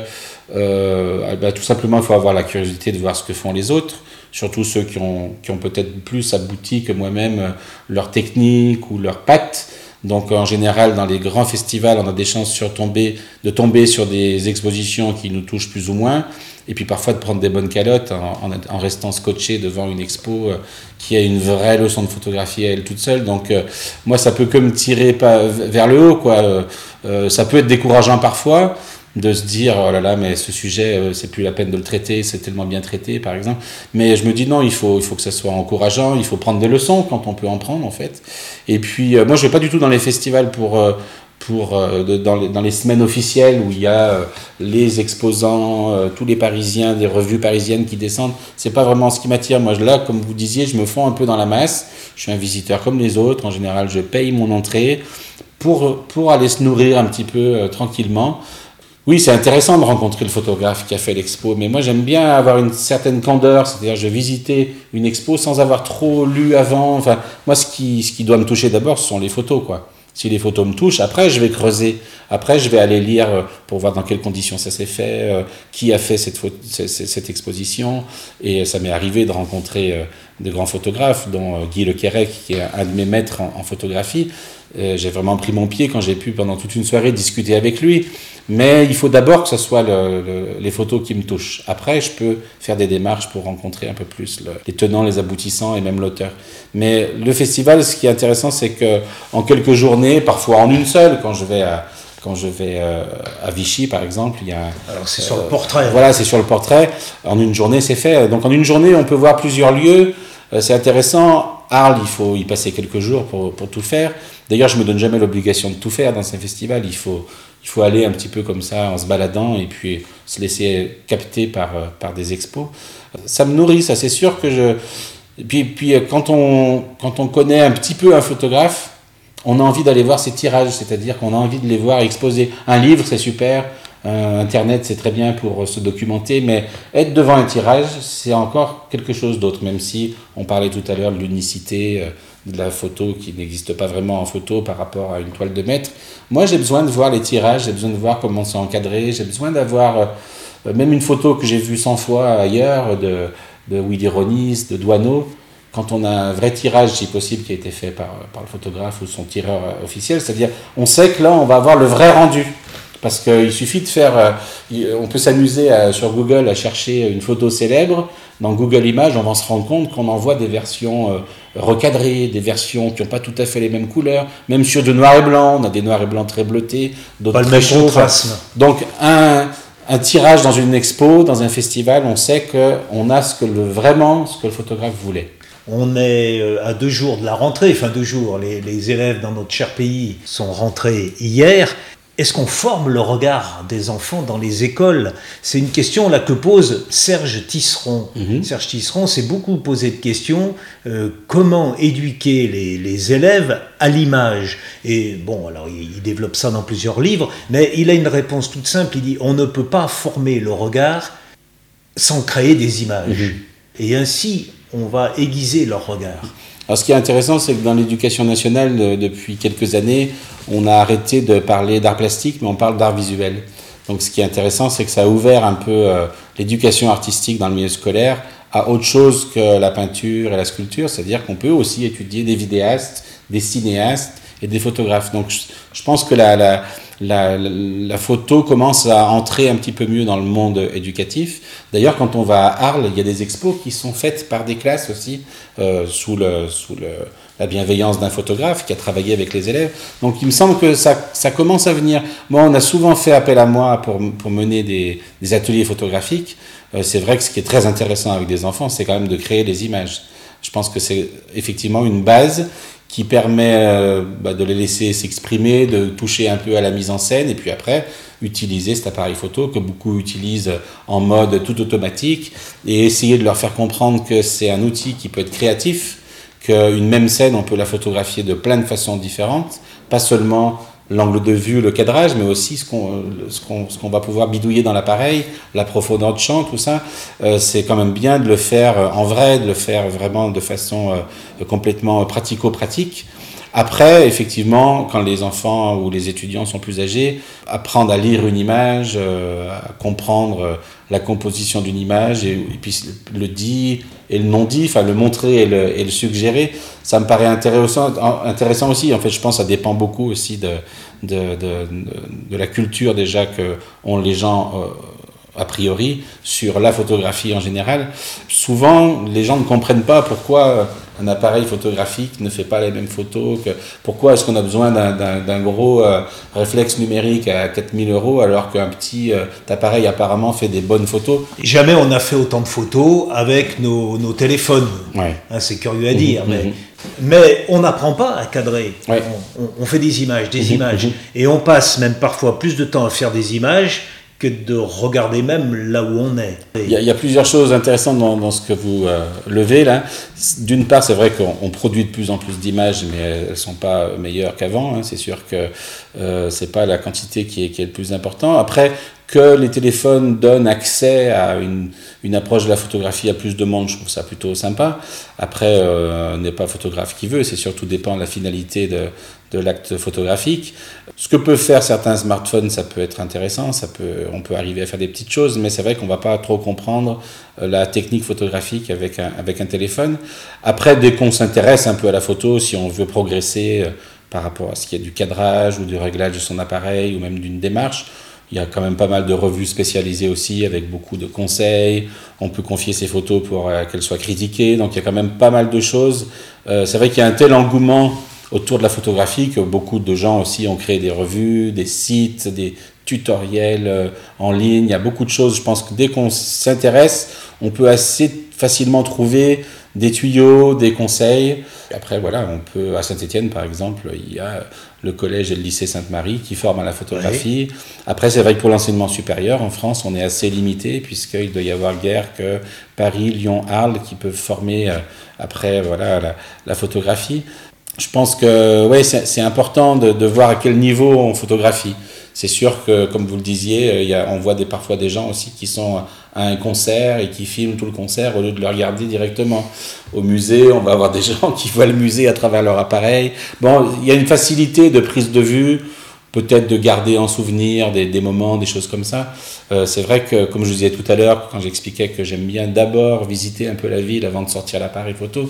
bah, tout simplement, il faut avoir la curiosité de voir ce que font les autres surtout ceux qui ont, qui ont peut-être plus abouti que moi-même leur technique ou leur patte. Donc en général, dans les grands festivals, on a des chances sur de tomber sur des expositions qui nous touchent plus ou moins, et puis parfois de prendre des bonnes calottes en, restant scotché devant une expo euh, qui a une vraie leçon de photographie à elle toute seule. Donc euh, moi, ça peut que me tirer pas vers le haut, quoi. Euh, ça peut être décourageant parfois, de se dire oh là là mais ce sujet euh, c'est plus la peine de le traiter c'est tellement bien traité par exemple. Mais je me dis non il faut il faut que ça soit encourageant il faut prendre des leçons quand on peut en prendre en fait. Et puis euh, moi je vais pas du tout dans les festivals pour euh, pour dans, les, dans, les, semaines officielles où il y a les exposants tous les parisiens des revues parisiennes qui descendent. C'est pas vraiment ce qui m'attire. Moi là comme vous disiez je me fonds un peu dans la masse. Je suis un visiteur comme les autres. En général je paye mon entrée pour pour aller se nourrir un petit peu tranquillement oui, c'est intéressant de rencontrer le photographe qui a fait l'expo, mais moi j'aime bien avoir une certaine candeur, c'est-à-dire je vais visiter une expo sans avoir trop lu avant. Enfin, moi ce qui, ce qui doit me toucher d'abord, ce sont les photos, quoi. Si les photos me touchent, après je vais creuser, après je vais aller lire euh, pour voir dans quelles conditions ça s'est fait, euh, qui a fait cette, exposition, et ça m'est arrivé de rencontrer euh, de grands photographes, dont Guy Le qui est un de mes maîtres en photographie. J'ai vraiment pris mon pied quand j'ai pu pendant toute une soirée discuter avec lui. Mais il faut d'abord que ce soit les photos qui me touchent. Après, je peux faire des démarches pour rencontrer un peu plus les tenants, les aboutissants et même l'auteur. Mais le festival, ce qui est intéressant, c'est que en quelques journées, parfois en une seule, quand je vais à, quand je vais euh, à Vichy, par exemple, il y a. Alors c'est sur le euh, portrait. Voilà, c'est sur le portrait. En une journée, c'est fait. Donc en une journée, on peut voir plusieurs lieux. Euh, c'est intéressant. Arles, il faut y passer quelques jours pour, pour tout faire. D'ailleurs, je me donne jamais l'obligation de tout faire dans ces festivals. Il faut il faut aller un petit peu comme ça en se baladant et puis se laisser capter par, euh, par des expos. Ça me nourrit, ça c'est sûr que je... Et puis, puis euh, quand, on, quand on connaît un petit peu un photographe, on a envie d'aller voir ses tirages, c'est-à-dire qu'on a envie de les voir exposer. Un livre, c'est super, euh, Internet, c'est très bien pour se documenter, mais être devant un tirage, c'est encore quelque chose d'autre, même si on parlait tout à l'heure de l'unicité de la photo qui n'existe pas vraiment en photo par rapport à une toile de maître. Moi, j'ai besoin de voir les tirages, j'ai besoin de voir comment c'est encadré, j'ai besoin d'avoir euh, même une photo que j'ai vue 100 fois ailleurs de, de Willy Ronis, de Douaneau. Quand on a un vrai tirage, si possible, qui a été fait par, par le photographe ou son tireur officiel, c'est-à-dire on sait que là, on va avoir le vrai rendu. Parce qu'il suffit de faire, euh, on peut s'amuser sur Google à chercher une photo célèbre. Dans Google Images, on va se rendre compte qu'on envoie des versions euh, recadrées, des versions qui n'ont pas tout à fait les mêmes couleurs, même sur du noir et blanc, on a des noirs et blancs très bleutés, d'autres très contrastes. Donc un, un tirage dans une expo, dans un festival, on sait qu'on a ce que le, vraiment ce que le photographe voulait. On est euh, à deux jours de la rentrée, enfin deux jours, les, les élèves dans notre cher pays sont rentrés hier. Est-ce qu'on forme le regard des enfants dans les écoles? C'est une question là que pose Serge Tisseron. Mhm. Serge Tisseron s'est beaucoup posé de questions. Euh, comment éduquer les, élèves à l'image Et bon, alors il, développe ça dans plusieurs livres, mais il a une réponse toute simple. Il dit on ne peut pas former le regard sans créer des images. Mhm. Et ainsi, on va aiguiser leur regard. Alors ce qui est intéressant, c'est que dans l'éducation nationale, depuis quelques années, on a arrêté de parler d'art plastique, mais on parle d'art visuel. Donc ce qui est intéressant, c'est que ça a ouvert un peu euh, l'éducation artistique dans le milieu scolaire à autre chose que la peinture et la sculpture, c'est-à-dire qu'on peut aussi étudier des vidéastes, des cinéastes et des photographes. Donc je, pense que la, la, la, la, photo commence à entrer un petit peu mieux dans le monde éducatif. D'ailleurs, quand on va à Arles, il y a des expos qui sont faites par des classes aussi, euh, sous, le, sous le, la bienveillance d'un photographe qui a travaillé avec les élèves. Donc il me semble que ça, ça commence à venir. Moi, on a souvent fait appel à moi pour, pour mener des, des ateliers photographiques. Euh, c'est vrai que ce qui est très intéressant avec des enfants, c'est quand même de créer des images. Je pense que c'est effectivement une base qui permet euh, bah, de les laisser s'exprimer, de toucher un peu à la mise en scène, et puis après utiliser cet appareil photo que beaucoup utilisent en mode tout automatique, et essayer de leur faire comprendre que c'est un outil qui peut être créatif, qu'une même scène, on peut la photographier de plein de façons différentes, pas seulement l'angle de vue, le cadrage, mais aussi ce qu'on ce qu'on va pouvoir bidouiller dans l'appareil, la profondeur de champ, tout ça. Euh, c'est quand même bien de le faire en vrai, de le faire vraiment de façon euh, complètement pratico-pratique. Après, effectivement, quand les enfants ou les étudiants sont plus âgés, apprendre à lire une image, euh, à comprendre la composition d'une image, et, puis le dit et le non dit, enfin le montrer et le, suggérer, ça me paraît intéressant, aussi. En fait, je pense que ça dépend beaucoup aussi de, de la culture déjà que ont les gens. Euh, a priori sur la photographie en général. Souvent, les gens ne comprennent pas pourquoi un appareil photographique ne fait pas les mêmes photos. Que, pourquoi est-ce qu'on a besoin d'un gros euh, réflexe numérique à 4000 euros alors qu'un petit euh, appareil apparemment fait des bonnes photos? Jamais on a fait autant de photos avec nos, nos téléphones. Ouais. Hein, c'est curieux à dire, mhm, mais, mhm. mais on n'apprend pas à cadrer. On, on, fait des images, des mhm, images. Et on passe même parfois plus de temps à faire des images que de regarder même là où on est. Il y a, plusieurs choses intéressantes dans, ce que vous euh, levez là. D'une part, c'est vrai qu'on produit de plus en plus d'images, mais elles ne sont pas meilleures qu'avant. Hein. C'est sûr que euh, ce n'est pas la quantité qui est, le plus important. Après, que les téléphones donnent accès à une, approche de la photographie à plus de monde, je trouve ça plutôt sympa. Après, euh, n'est pas photographe qui veut, c'est surtout dépend de la finalité de, de l'acte photographique. Ce que peuvent faire certains smartphones, ça peut être intéressant, ça peut, on peut arriver à faire des petites choses, mais c'est vrai qu'on va pas trop comprendre euh, la technique photographique avec un, avec un téléphone. Après, dès qu'on s'intéresse un peu à la photo, si on veut progresser euh, par rapport à ce qu'il y a du cadrage ou du réglage de son appareil ou même d'une démarche, il y a quand même pas mal de revues spécialisées aussi avec beaucoup de conseils. On peut confier ses photos pour euh, qu'elles soient critiquées. Donc il y a quand même pas mal de choses. C'est vrai qu'il y a un tel engouement autour de la photographie que beaucoup de gens aussi ont créé des revues, des sites, des tutoriels euh, en ligne. Il y a beaucoup de choses. Je pense que dès qu'on s'intéresse, on peut assez facilement trouver des tuyaux, des conseils. Après, voilà, on peut, à Saint-Etienne, par exemple, il y a le collège et le lycée Sainte-Marie qui forment à la photographie. Après, c'est vrai que pour l'enseignement supérieur, en France, on est assez limité, puisqu'il doit y avoir guère que Paris, Lyon, Arles qui peuvent former euh, après voilà, la, la photographie. Je pense que ouais, c'est important de, voir à quel niveau on photographie. C'est sûr que, comme vous le disiez, euh, on voit parfois des gens aussi qui sont à un concert et qui filment tout le concert au lieu de le regarder directement. Au musée, on va avoir des gens qui voient le musée à travers leur appareil. Bon, il y a une facilité de prise de vue, peut-être de garder en souvenir des, des, moments, des choses comme ça. Euh, c'est vrai que, comme je vous disais tout à l'heure, quand j'expliquais que j'aime bien d'abord visiter un peu la ville avant de sortir l'appareil photo,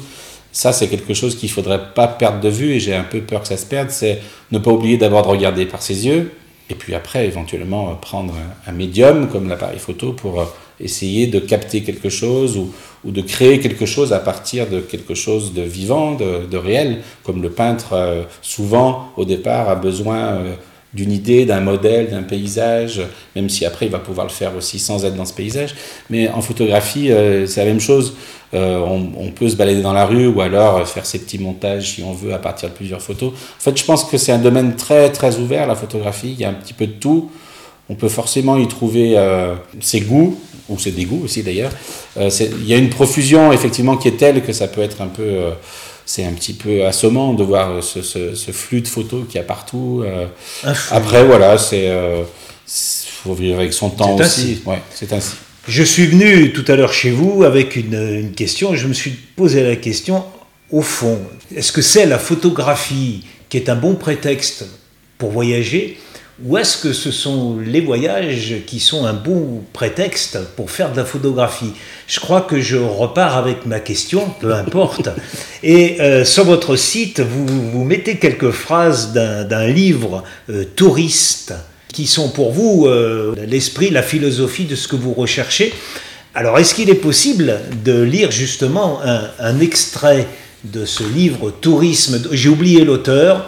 ça c'est quelque chose qu'il faudrait pas perdre de vue et j'ai un peu peur que ça se perde, c'est ne pas oublier d'abord de regarder par ses yeux, Et puis après, éventuellement, prendre un, médium comme l'appareil photo pour essayer de capter quelque chose ou, ou, de créer quelque chose à partir de quelque chose de vivant, de, de réel, comme le peintre souvent au départ a besoin d'une idée, d'un modèle, d'un paysage, même si après il va pouvoir le faire aussi sans être dans ce paysage. Mais en photographie, euh, c'est la même chose. Euh, on, peut se balader dans la rue ou alors faire ses petits montages si on veut à partir de plusieurs photos. En fait, je pense que c'est un domaine très très ouvert, la photographie. Il y a un petit peu de tout. On peut forcément y trouver euh, ses goûts, ou ses dégoûts aussi d'ailleurs. il y a une profusion effectivement qui est telle que ça peut être un peu c'est un petit peu assommant de voir ce, ce, flux de photos qu'il y a partout. Euh. Après, voilà, c'est euh, faut vivre avec son temps aussi. Ouais, c'est ainsi. Je suis venu tout à l'heure chez vous avec une, une question. Je me suis posé la question au fond, est-ce que c'est la photographie qui est un bon prétexte pour voyager ou est-ce que ce sont les voyages qui sont un bon prétexte pour faire de la photographie? Je crois que je repars avec ma question, peu importe. Et euh, sur votre site, vous, vous mettez quelques phrases d'un livre euh, touriste qui sont pour vous euh, l'esprit, la philosophie de ce que vous recherchez. Alors, est-ce qu'il est possible de lire justement un, un extrait de ce livre Tourisme? J'ai oublié l'auteur.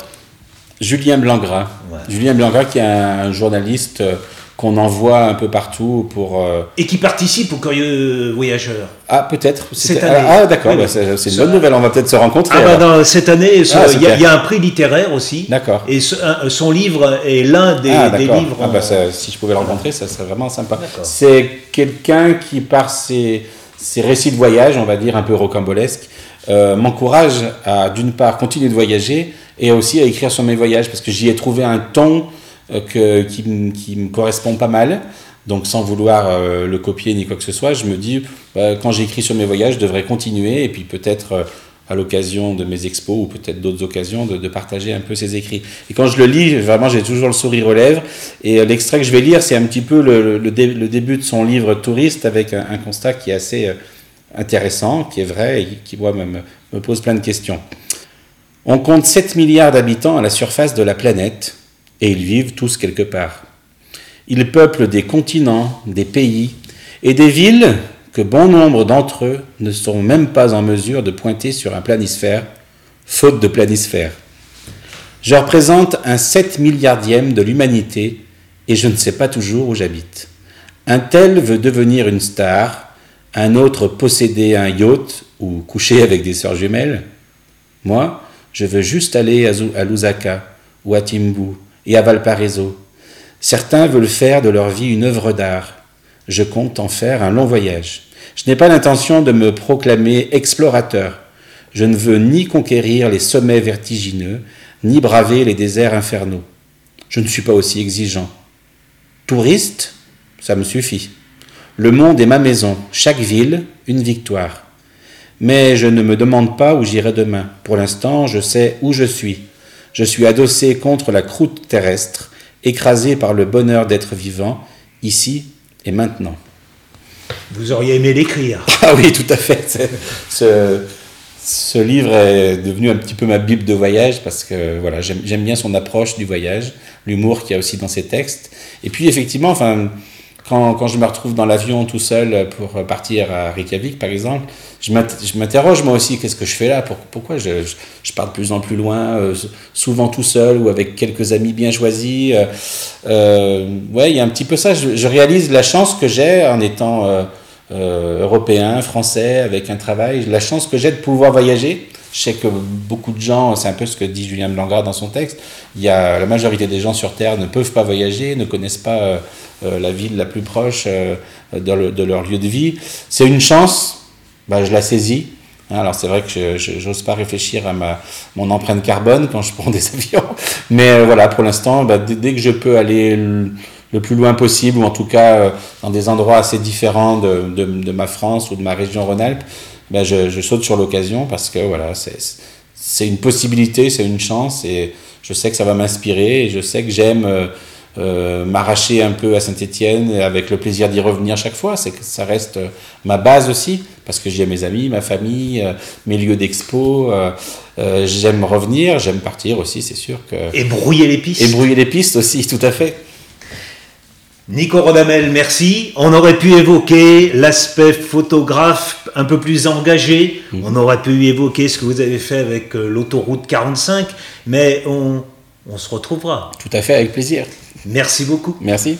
Julien Blangras. Julien Blangras qui est un, journaliste euh, qu'on envoie un peu partout pour... Euh, Et qui participe aux Curieux Voyageurs. Ah, peut-être. Cette année. Ah, d'accord, bah, c'est une bonne nouvelle, on va peut-être se rencontrer. Ah, bah, cette année, ah, il y, a un prix littéraire aussi. D'accord. Et son livre est l'un des, ah, livres... Ah, bah, si je pouvais le rencontrer, ça serait vraiment sympa. C'est quelqu'un qui, par ses, ses, récits de voyage, on va dire un peu rocambolesques, euh, m'encourage à, d'une part, continuer de voyager, et aussi à écrire sur mes voyages, parce que j'y ai trouvé un ton euh, qui, me correspond pas mal. Donc sans vouloir euh, le copier ni quoi que ce soit, je me dis, bah, quand j'écris sur mes voyages, je devrais continuer, et puis peut-être à l'occasion de mes expos ou peut-être d'autres occasions de, partager un peu ces écrits. Et quand je le lis, vraiment j'ai toujours le sourire aux lèvres. Et l'extrait que je vais lire, c'est un petit peu le, début de son livre Touriste avec un, constat qui est assez intéressant, qui est vrai et qui moi me, me pose plein de questions. On compte 7 milliards d'habitants à la surface de la planète, et ils vivent tous quelque part. Ils peuplent des continents, des pays, et des villes que bon nombre d'entre eux ne sont même pas en mesure de pointer sur un planisphère, faute de planisphère. Je représente un 7 milliardième de l'humanité, et je ne sais pas toujours où j'habite. Un tel veut devenir une star, un autre posséder un yacht ou coucher avec des sœurs jumelles. Moi, je veux juste aller à Lusaka ou à Timbu et à Valparaiso. Certains veulent faire de leur vie une œuvre d'art. Je compte en faire un long voyage. Je n'ai pas l'intention de me proclamer explorateur. Je ne veux ni conquérir les sommets vertigineux, ni braver les déserts infernaux. Je ne suis pas aussi exigeant. Touriste, ça me suffit. Le monde est ma maison, chaque ville, une victoire. Mais je ne me demande pas où j'irai demain. Pour l'instant, je sais où je suis. Je suis adossé contre la croûte terrestre, écrasé par le bonheur d'être vivant, ici et maintenant. Vous auriez aimé l'écrire. Ah oui, tout à fait. Ce, ce, livre est devenu un petit peu ma bible de voyage parce que voilà, j'aime bien son approche du voyage, l'humour qu'il y a aussi dans ses textes. Et puis effectivement, enfin, quand, je me retrouve dans l'avion tout seul pour partir à Reykjavik, par exemple, je m'interroge moi aussi, qu'est-ce que je fais là? Pourquoi je, pars de plus en plus loin, euh, souvent tout seul ou avec quelques amis bien choisis euh, euh Ouais, il y a un petit peu ça. Je, je réalise la chance que j'ai en étant euh, européen, français, avec un travail, la chance que j'ai de pouvoir voyager. Je sais que beaucoup de gens, c'est un peu ce que dit Julien Blangrad dans son texte, il y a, la majorité des gens sur Terre ne peuvent pas voyager, ne connaissent pas la ville la plus proche de, de leur lieu de vie. C'est une chance bah, je la saisis. Hein, alors c'est vrai que je n'ose pas réfléchir à ma, mon empreinte carbone quand je prends des avions, mais euh, voilà, pour l'instant, bah, dès, que je peux aller le, plus loin possible, ou en tout cas euh, dans des endroits assez différents de ma France ou de ma région Rhône-Alpes, bah, je, je, saute sur l'occasion parce que voilà, c'est une possibilité, c'est une chance, et je sais que ça va m'inspirer, et je sais que j'aime... Euh, euh, m'arracher un peu à Saint-Étienne avec le plaisir d'y revenir chaque fois. C'est que ça reste euh, ma base aussi parce que j'ai mes amis, ma famille, euh, mes lieux d'expo. j'aime revenir, j'aime partir aussi, c'est sûr que. Et brouiller les pistes. Et brouiller les pistes aussi, tout à fait. Nico Rodamel, merci. On aurait pu évoquer l'aspect photographe un peu plus engagé. Mhm. On aurait pu évoquer ce que vous avez fait avec euh, l'autoroute 45. Mais on, on se retrouvera. Tout à fait, avec plaisir. Merci beaucoup. Merci.